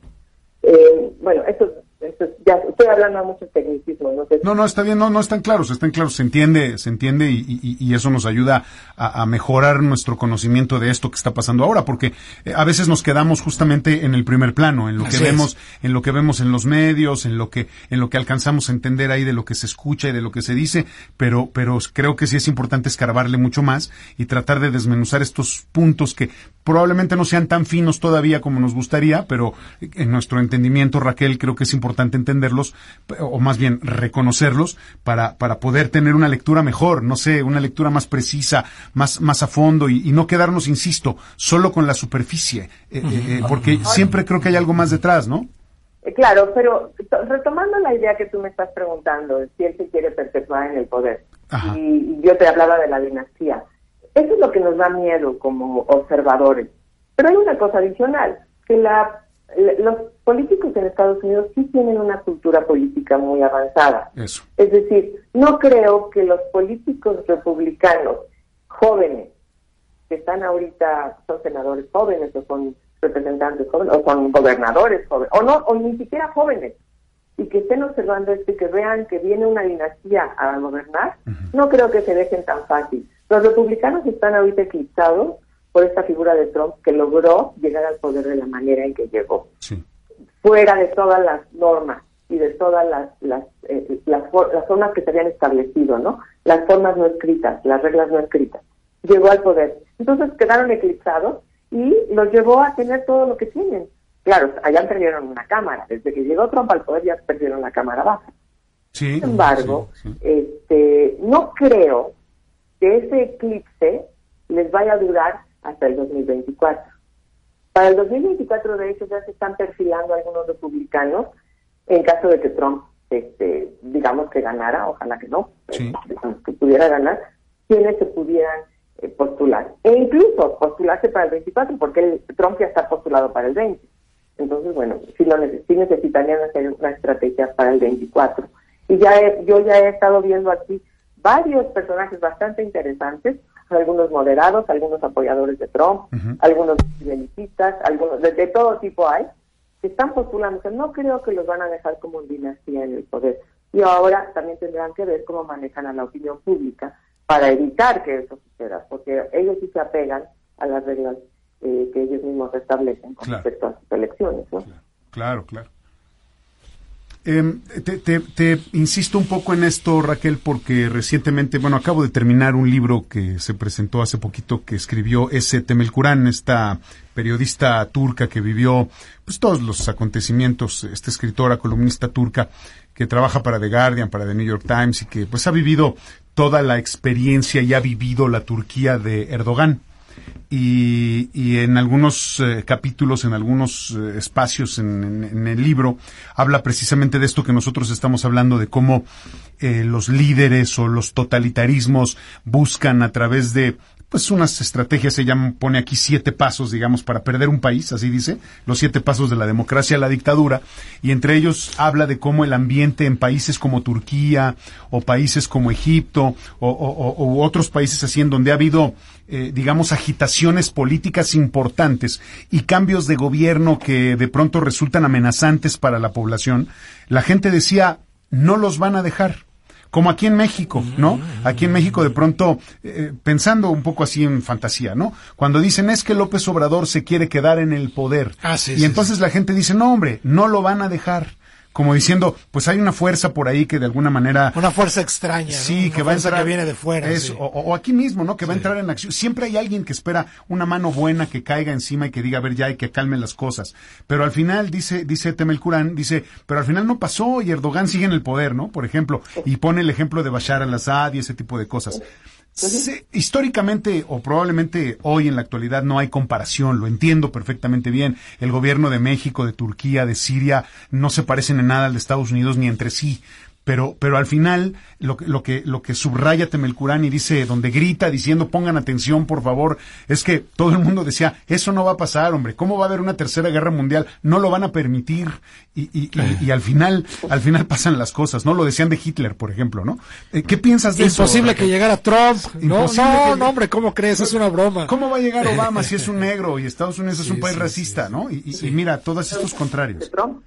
Eh, bueno, eso ya estoy hablando a muchos tecnicismos. No, no, no, está bien, no, no están claros, están claros, se entiende, se entiende y, eso nos ayuda a, mejorar nuestro conocimiento de esto que está pasando ahora, porque eh, a veces nos quedamos justamente en el primer plano, en lo que vemos, en lo que vemos en los medios, en lo que, en lo que alcanzamos a entender ahí de lo que se escucha y de lo que se dice, pero, pero creo que sí es importante escarbarle mucho más y tratar de desmenuzar estos puntos que probablemente no sean tan finos todavía como nos gustaría, pero en nuestro entendimiento, Raquel, creo que es importante entenderlos, o más bien reconocerlos, para, para poder tener una lectura mejor, no sé, una lectura más precisa, más, más a fondo y, no quedarnos, insisto, solo con la superficie, eh, eh, eh, porque siempre creo que hay algo más detrás, ¿no? Claro, pero retomando la idea que tú me estás preguntando, si él se quiere perpetuar en el poder, y yo te hablaba de la dinastía, eso es lo que nos da miedo como observadores. Pero hay una cosa adicional, que la, los políticos en Estados Unidos sí tienen una cultura política muy avanzada. Eso. Es decir, no creo que los políticos republicanos jóvenes, que están ahorita, son senadores jóvenes o son representantes jóvenes o son gobernadores jóvenes, o no, o ni siquiera jóvenes, y que estén observando esto y que vean que viene una dinastía a gobernar, no creo que se dejen tan fácil. Los republicanos están ahorita eclipsados por esta figura de Trump que logró llegar al poder de la manera en que llegó, fuera de todas las normas, y de todas las las, eh, las, las formas que se habían establecido, ¿no? Las formas no escritas, las reglas no escritas. Llegó al poder. Entonces quedaron eclipsados y los llevó a tener todo lo que tienen. Claro, allá perdieron una cámara. Desde que llegó Trump al poder ya perdieron la cámara baja. Sin embargo, este, no creo que ese eclipse les vaya a durar hasta el 2024. Para el 2024, de hecho, ya se están perfilando algunos republicanos en caso de que Trump, este, digamos que ganara, ojalá que no, que pudiera ganar, quienes se pudieran eh, postular. E incluso postularse para el 24, porque el, Trump ya está postulado para el 20. Entonces, bueno, sí, lo sí necesitarían hacer una estrategia para el 24. Y ya yo ya he estado viendo aquí varios personajes bastante interesantes, algunos moderados, algunos apoyadores de Trump, algunos belicistas, algunos de, todo tipo hay, que están postulando. no creo que los van a dejar como dinastía en el poder. Y ahora también tendrán que ver cómo manejan a la opinión pública para evitar que eso suceda, porque ellos sí se apegan a las reglas eh, que ellos mismos establecen con respecto a sus elecciones. claro. claro. Em, te, insisto un poco en esto, Raquel, porque recientemente, bueno, acabo de terminar un libro que se presentó hace poquito que escribió S. Temelkuran, esta periodista turca que vivió pues todos los acontecimientos, esta escritora, columnista turca que trabaja para The Guardian, para The New York Times y que pues ha vivido toda la experiencia y ha vivido la Turquía de Erdogan y, y en algunos eh, capítulos, en algunos eh, espacios en, el libro, habla precisamente de esto que nosotros estamos hablando, de cómo eh, los líderes o los totalitarismos buscan a través de pues unas estrategias, se llaman, pone aquí siete pasos, digamos, para perder un país, así dice, los siete pasos de la democracia a la dictadura, y entre ellos habla de cómo el ambiente en países como Turquía o países como Egipto o, o, otros países así en donde ha habido, eh, digamos, agitaciones políticas importantes y cambios de gobierno que de pronto resultan amenazantes para la población, la gente decía, no los van a dejar como aquí en México, ¿no? Aquí en México de pronto, eh, pensando un poco así en fantasía, ¿no? Cuando dicen es que López Obrador se quiere quedar en el poder. Ah, y entonces la gente dice, no hombre, no lo van a dejar como diciendo, pues hay una fuerza por ahí que de alguna manera... Una fuerza extraña. Sí, que va a entrar... que viene de fuera. o, aquí mismo, ¿no? Que va a entrar en acción. Siempre hay alguien que espera una mano buena que caiga encima y que diga, a ver, ya, y que calme las cosas. Pero al final, dice, dice Temel Kurán, dice, pero al final no pasó y Erdogan sigue en el poder, ¿no? Por ejemplo, y pone el ejemplo de Bashar al-Assad y ese tipo de cosas históricamente o probablemente hoy en la actualidad no hay comparación, lo entiendo perfectamente bien. El gobierno de México, de Turquía, de Siria no se parecen en nada al de Estados Unidos ni entre sí, pero, pero al final lo, lo, que, lo que subraya Temelcurán y dice, donde grita diciendo pongan atención por favor, es que todo el mundo decía, eso no va a pasar, hombre, ¿cómo va a haber una tercera guerra mundial? No lo van a permitir y, y, y, al final, al final pasan las cosas, ¿no? Lo decían de Hitler, por ejemplo, ¿no? Eh, ¿Qué piensas de eso? Imposible que llegara Trump. No, no, no, hombre, ¿cómo crees? Es una broma. ¿Cómo va a llegar Obama si es un negro y Estados Unidos es un país racista, ¿no? Y, mira, todos estos contrarios. Trump?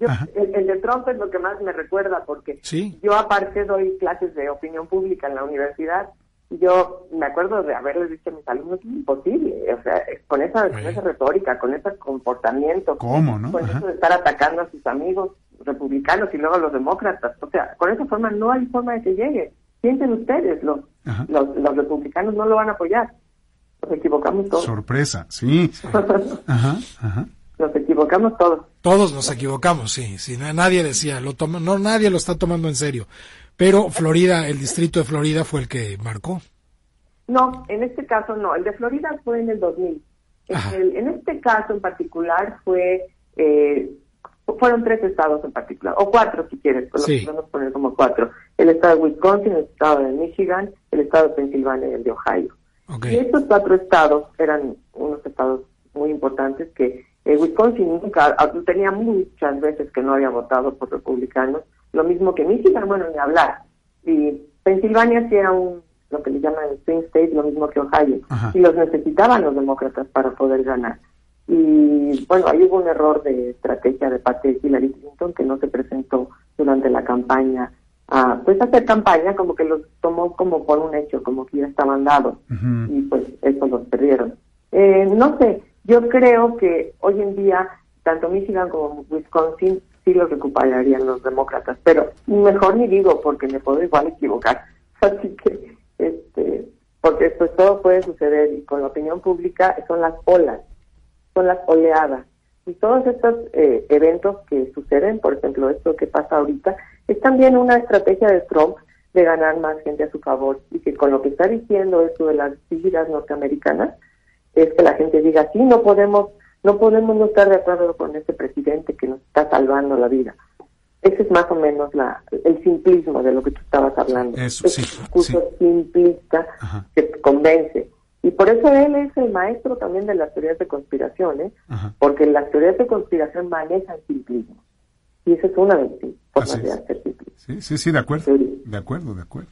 El, de Trump es lo que más me recuerda porque yo aparte doy clases de opinión pública en la universidad y yo me acuerdo de haberles dicho a mis alumnos es imposible, o sea, con esa, esa retórica, con ese comportamiento, ¿Cómo, no? con eso de estar atacando a sus amigos republicanos y luego a los demócratas, o sea, con esa forma no hay forma de que llegue. Piensen ustedes, los, los, los republicanos no lo van a apoyar. Nos equivocamos todos. Sorpresa, sí. ajá, ajá nos equivocamos todos. Todos nos equivocamos, sí, sí, nadie decía, lo toma, no nadie lo está tomando en serio. Pero Florida, el distrito de Florida fue el que marcó. No, en este caso no, el de Florida fue en el 2000. en este caso en particular fue, eh, fueron tres estados en particular, o cuatro si quieres, podemos poner como cuatro. El estado de Wisconsin, el estado de Michigan, el estado de Pensilvania y el de Ohio. Y estos cuatro estados eran unos estados muy importantes que eh, Wisconsin nunca ah, tenía muchas veces que no había votado por republicanos, lo mismo que Michigan, bueno, ni hablar. Y Pensilvania sí era un, lo que le llaman el swing state, lo mismo que Ohio, y los necesitaban los demócratas para poder ganar. Y bueno, ahí hubo un error de estrategia de parte de Hillary Clinton que no se presentó durante la campaña a pues hacer campaña como que los tomó como por un hecho, como que ya estaban dados y pues eso los perdieron. Eh, no sé, yo creo que hoy en día, tanto Michigan como Wisconsin sí lo recuperarían los demócratas, pero mejor ni digo porque me puedo igual equivocar. Así que, este, porque pues todo puede suceder y con la opinión pública son las olas, son las oleadas. Y todos estos eh, eventos que suceden, por ejemplo, esto que pasa ahorita, es también una estrategia de Trump de ganar más gente a su favor y que con lo que está diciendo esto de las giras norteamericanas es que la gente diga sí no podemos no podemos no estar de acuerdo con este presidente que nos está salvando la vida ese es más o menos la el simplismo de lo que tú estabas hablando. Eso, es un discurso simplista que convence. Y por eso él es el maestro también de las teorías de conspiración ¿eh? porque las teorías de conspiración manejan simplismo. Y esa es una de formas de hacer Sí, sí, sí, de acuerdo. De acuerdo, de acuerdo.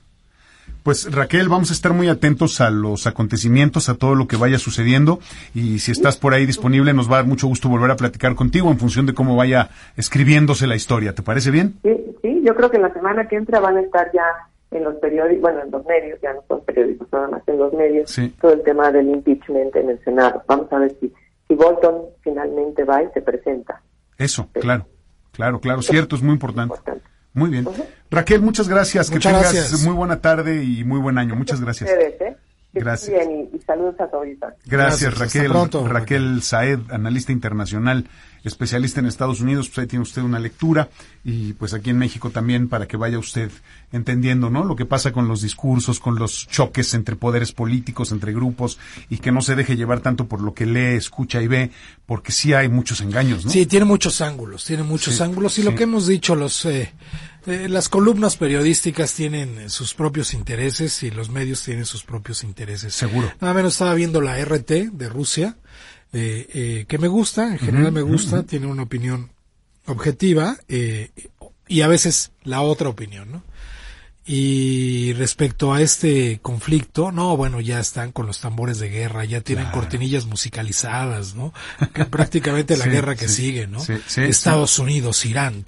Pues Raquel, vamos a estar muy atentos a los acontecimientos, a todo lo que vaya sucediendo y si estás por ahí disponible nos va a dar mucho gusto volver a platicar contigo en función de cómo vaya escribiéndose la historia. ¿Te parece bien? Sí, sí, yo creo que la semana que entra van a estar ya en los periódicos, bueno, en los medios, ya no son periódicos nada más, en los medios, todo el tema del impeachment en el Senado. Vamos a ver si, si Bolton finalmente va y se presenta. Eso, claro, claro, claro, cierto, es muy importante. Muy bien. Raquel, muchas gracias. que tengas muy buena tarde y muy buen año. Muchas gracias. ¿eh? Gracias. y, saludos a todos. Gracias, Raquel. Raquel Saed, analista internacional, especialista en Estados Unidos. Pues ahí tiene usted una lectura y pues aquí en México también para que vaya usted entendiendo, ¿no? Lo que pasa con los discursos, con los choques entre poderes políticos, entre grupos y que no se deje llevar tanto por lo que lee, escucha y ve, porque sí hay muchos engaños, ¿no? Sí, tiene muchos ángulos, tiene muchos ángulos y lo que hemos dicho los eh, eh, las columnas periodísticas tienen sus propios intereses y los medios tienen sus propios intereses. Seguro. Nada menos estaba viendo la RT de Rusia, eh, eh, que me gusta, en general me gusta, tiene una opinión objetiva y a veces la otra opinión, ¿no? Y respecto a este conflicto, no, bueno, ya están con los tambores de guerra, ya tienen cortinillas musicalizadas, ¿no? Que prácticamente la guerra que sigue, ¿no? Estados Unidos, Irán,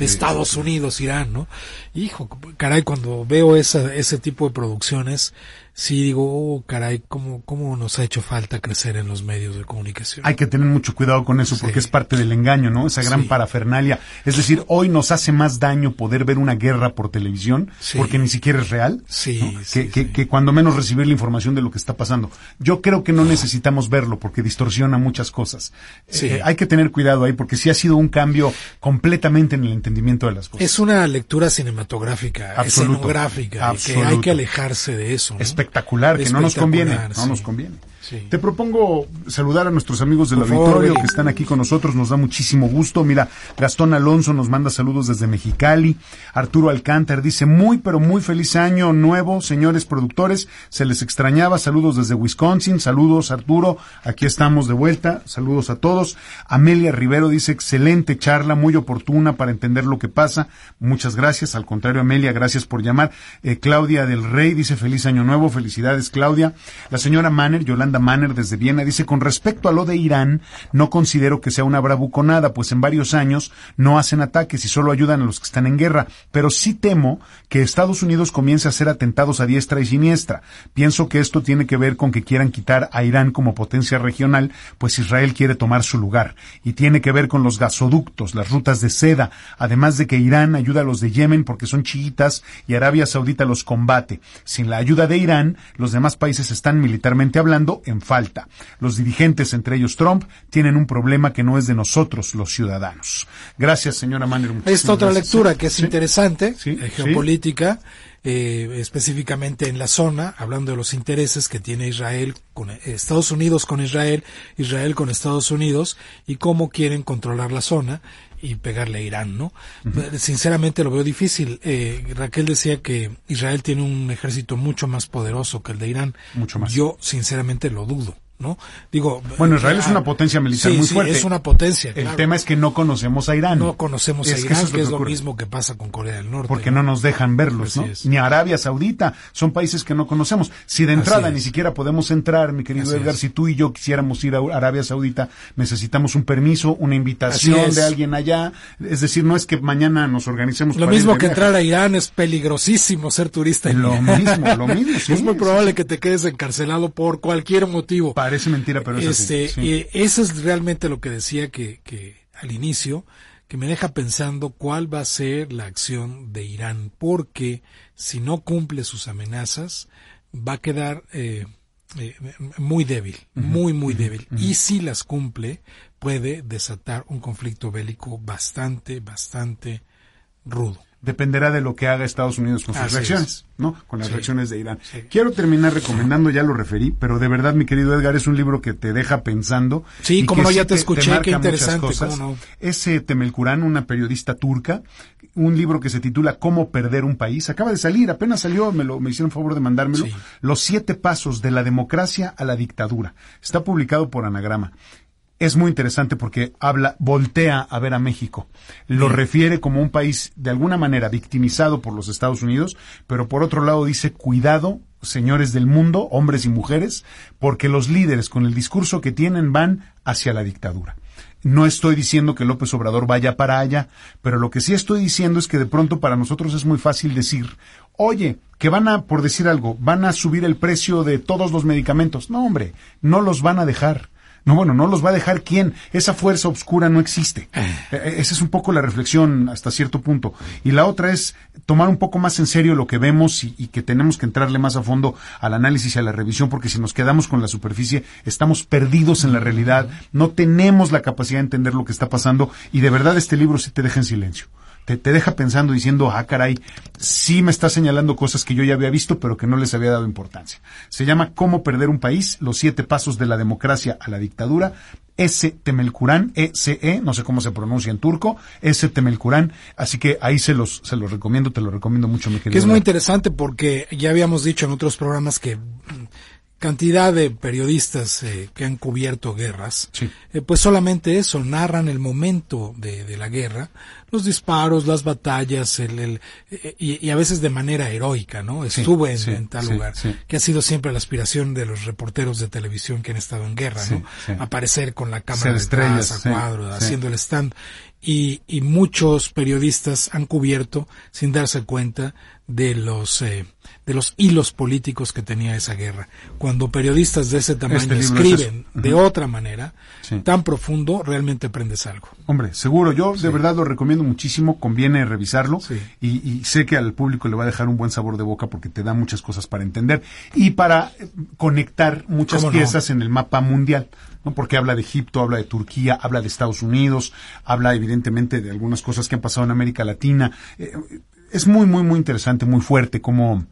Estados Unidos, Irán, ¿no? Hijo, caray, cuando veo esa, ese tipo de producciones, sí digo, oh, caray, ¿cómo, ¿cómo nos ha hecho falta crecer en los medios de comunicación? Hay que tener mucho cuidado con eso porque es parte del engaño, ¿no? Esa gran parafernalia. Es decir, hoy nos hace más daño poder ver una guerra por televisión porque ni siquiera es real. Sí, que, que, que, cuando menos recibir la información de lo que está pasando. Yo creo que no necesitamos verlo porque distorsiona muchas cosas. Eh, hay que tener cuidado ahí porque sí ha sido un cambio completamente en el entendimiento de las cosas. Es una lectura cinematográfica, escenográfica, que hay que alejarse de eso. ¿no? Espectacular, que no nos conviene, no nos conviene. Te propongo saludar a nuestros amigos del auditorio que están aquí con nosotros, nos da muchísimo gusto. Mira, Gastón Alonso nos manda saludos desde Mexicali. Arturo Alcántar dice, muy pero muy feliz año nuevo, señores productores. Se les extrañaba. Saludos desde Wisconsin. Saludos, Arturo. Aquí estamos de vuelta. Saludos a todos. Amelia Rivero dice, excelente charla, muy oportuna para entender lo que pasa. Muchas gracias. Al contrario, Amelia, gracias por llamar. Eh, Claudia del Rey dice, feliz año nuevo. Felicidades, Claudia. La señora Manner, Yolanda Manner desde Viena dice, con respecto a lo de Irán, no considero que sea una bravuconada, pues en varios años no hacen ataques y solo ayudan a los que están en guerra, pero sí temo que Estados Unidos comience a hacer atentados a diestra y siniestra. Pienso que esto tiene que ver con que quieran quitar a Irán como potencia regional, pues Israel quiere tomar su lugar, y tiene que ver con los gasoductos, las rutas de seda, además de que Irán ayuda a los de Yemen porque son chiitas y Arabia Saudita los combate. Sin la ayuda de Irán, los demás países están militarmente hablando falta. Los dirigentes, entre ellos Trump, tienen un problema que no es de nosotros, los ciudadanos. Gracias, señora Manner. Esta otra lectura que es interesante, eh, geopolítica, eh, específicamente en la zona, hablando de los intereses que tiene Israel con eh, Estados Unidos con Israel, Israel con Estados Unidos y cómo quieren controlar la zona y pegarle a Irán, ¿no? Sinceramente lo veo difícil. Eh, Raquel decía que Israel tiene un ejército mucho más poderoso que el de Irán. Mucho más. Yo sinceramente lo dudo. ¿No? Digo, bueno, Israel es una potencia militar muy fuerte. es una potencia. El tema es que no conocemos a Irán. No conocemos a Irán, que, es, lo, mismo que pasa con Corea del Norte. Porque ¿no? nos dejan verlos, ¿no? Ni Arabia Saudita, son países que no conocemos. Si de entrada ni siquiera podemos entrar, mi querido Edgar, si tú y yo quisiéramos ir a Arabia Saudita, necesitamos un permiso, una invitación de alguien allá. Es decir, no es que mañana nos organicemos. Lo mismo que entrar a Irán es peligrosísimo ser turista. En lo mismo, lo mismo. es muy probable que te quedes encarcelado por cualquier motivo. Parece mentira, pero es este, así. eso es realmente lo que decía que, que al inicio, que me deja pensando cuál va a ser la acción de Irán, porque si no cumple sus amenazas, va a quedar eh, eh, muy débil, muy, muy débil. Y si las cumple, puede desatar un conflicto bélico bastante, bastante rudo dependerá de lo que haga Estados Unidos con sus reacciones, ¿no? Con las reacciones de Irán. Quiero terminar recomendando, ya lo referí, pero de verdad, mi querido Edgar, es un libro que te deja pensando. Sí, como no, ya te, escuché, qué interesante, cómo no. Es eh, Temelkuran, una periodista turca, un libro que se titula Cómo perder un país. Acaba de salir, apenas salió, me lo me hicieron favor de mandármelo. Los siete pasos de la democracia a la dictadura. Está publicado por Anagrama es muy interesante porque habla, voltea a ver a México. Lo refiere como un país de alguna manera victimizado por los Estados Unidos, pero por otro lado dice, cuidado, señores del mundo, hombres y mujeres, porque los líderes con el discurso que tienen van hacia la dictadura. No estoy diciendo que López Obrador vaya para allá, pero lo que sí estoy diciendo es que de pronto para nosotros es muy fácil decir, oye, que van a, por decir algo, van a subir el precio de todos los medicamentos. No, hombre, no los van a dejar no, bueno, no los va a dejar quién. Esa fuerza oscura no existe. Eh. E, e, esa es un poco la reflexión hasta cierto punto. Y la otra es tomar un poco más en serio lo que vemos y, que tenemos que entrarle más a fondo al análisis y a la revisión, porque si nos quedamos con la superficie, estamos perdidos en la realidad, no tenemos la capacidad de entender lo que está pasando y de verdad este libro sí te deja en silencio te, deja pensando diciendo, ah, caray, sí me está señalando cosas que yo ya había visto, pero que no les había dado importancia. Se llama Cómo perder un país, los siete pasos de la democracia a la dictadura. S. Temelkurán, E-C-E, no sé cómo se pronuncia en turco, S. Temelkurán, así que ahí se los, se los recomiendo, te lo recomiendo mucho, mi querido. Que es muy interesante porque ya habíamos dicho en otros programas que cantidad de periodistas eh, que han cubierto guerras, eh, pues solamente eso, narran el momento de, de, la guerra, los disparos, las batallas, el, el eh, y, a veces de manera heroica, ¿no? Estuve en, tal lugar, que ha sido siempre la aspiración de los reporteros de televisión que han estado en guerra, ¿no? Aparecer con la cámara de estrellas, a cuadro, haciendo el stand. Y, y muchos periodistas han cubierto, sin darse cuenta, de los eh, de los hilos políticos que tenía esa guerra. Cuando periodistas de ese tamaño este escriben de otra manera, tan profundo, realmente aprendes algo. Hombre, seguro, yo de verdad lo recomiendo muchísimo, conviene revisarlo y, sé que al público le va a dejar un buen sabor de boca porque te da muchas cosas para entender y para eh, conectar muchas piezas en el mapa mundial. ¿no? Porque habla de Egipto, habla de Turquía, habla de Estados Unidos, habla evidentemente de algunas cosas que han pasado en América Latina. Eh, es muy, muy, muy interesante, muy fuerte cómo,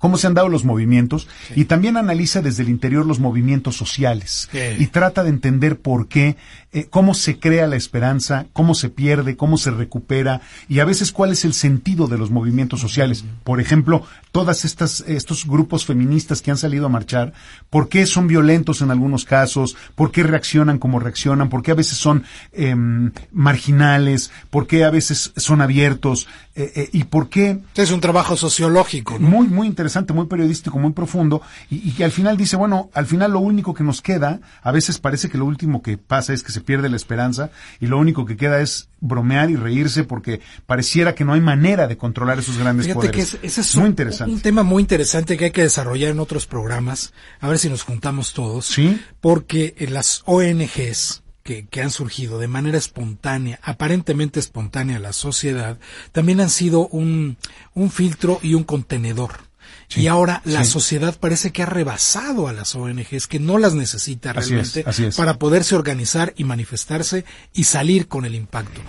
cómo se han dado los movimientos y también analiza desde el interior los movimientos sociales y trata de entender por qué, eh, cómo se crea la esperanza, cómo se pierde, cómo se recupera y a veces cuál es el sentido de los movimientos sociales. Por ejemplo, todas estas estos grupos feministas que han salido a marchar, por qué son violentos en algunos casos, por qué reaccionan como reaccionan, por qué a veces son em, marginales, por qué a veces son abiertos eh, eh, y por qué es un trabajo sociológico, muy muy interesante muy periodístico, muy profundo, y, que al final dice, bueno, al final lo único que nos queda, a veces parece que lo último que pasa es que se pierde la esperanza, y lo único que queda es bromear y reírse porque pareciera que no hay manera de controlar esos grandes Fíjate Que ese es muy un, interesante. un tema muy interesante que hay que desarrollar en otros programas, a ver si nos juntamos todos, ¿Sí? porque las ONGs, que, que, han surgido de manera espontánea, aparentemente espontánea a la sociedad, también han sido un, un filtro y un contenedor. Y ahora la sociedad parece que ha rebasado a las ONGs, que no las necesita realmente para poderse organizar y manifestarse y salir con el impacto.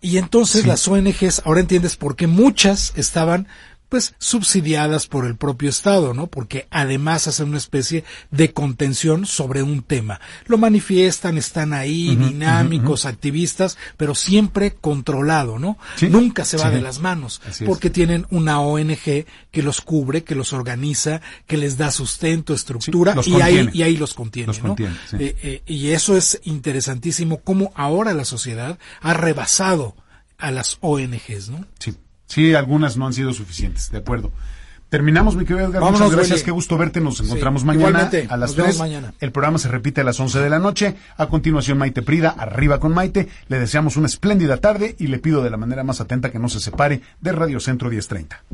Y entonces las ONGs, ahora entiendes por qué muchas estaban pues subsidiadas por el propio Estado, ¿no? Porque además hacen una especie de contención sobre un tema. Lo manifiestan, están ahí, dinámicos, activistas, pero siempre controlado, ¿no? Nunca se va de las manos, porque tienen una ONG que los cubre, que los organiza, que les da sustento, estructura, y, ahí, y ahí los contiene, ¿no? Eh, eh, y eso es interesantísimo, cómo ahora la sociedad ha rebasado a las ONGs, ¿no? Sí. Sí, algunas no han sido suficientes, de acuerdo. Terminamos, mi querido Edgar. Muchas gracias, qué gusto verte. Nos encontramos mañana a las 3. Mañana. El programa se repite a las 11 de la noche. A continuación, Maite Prida, arriba con Maite. Le deseamos una espléndida tarde y le pido de la manera más atenta que no se separe de Radio Centro 1030.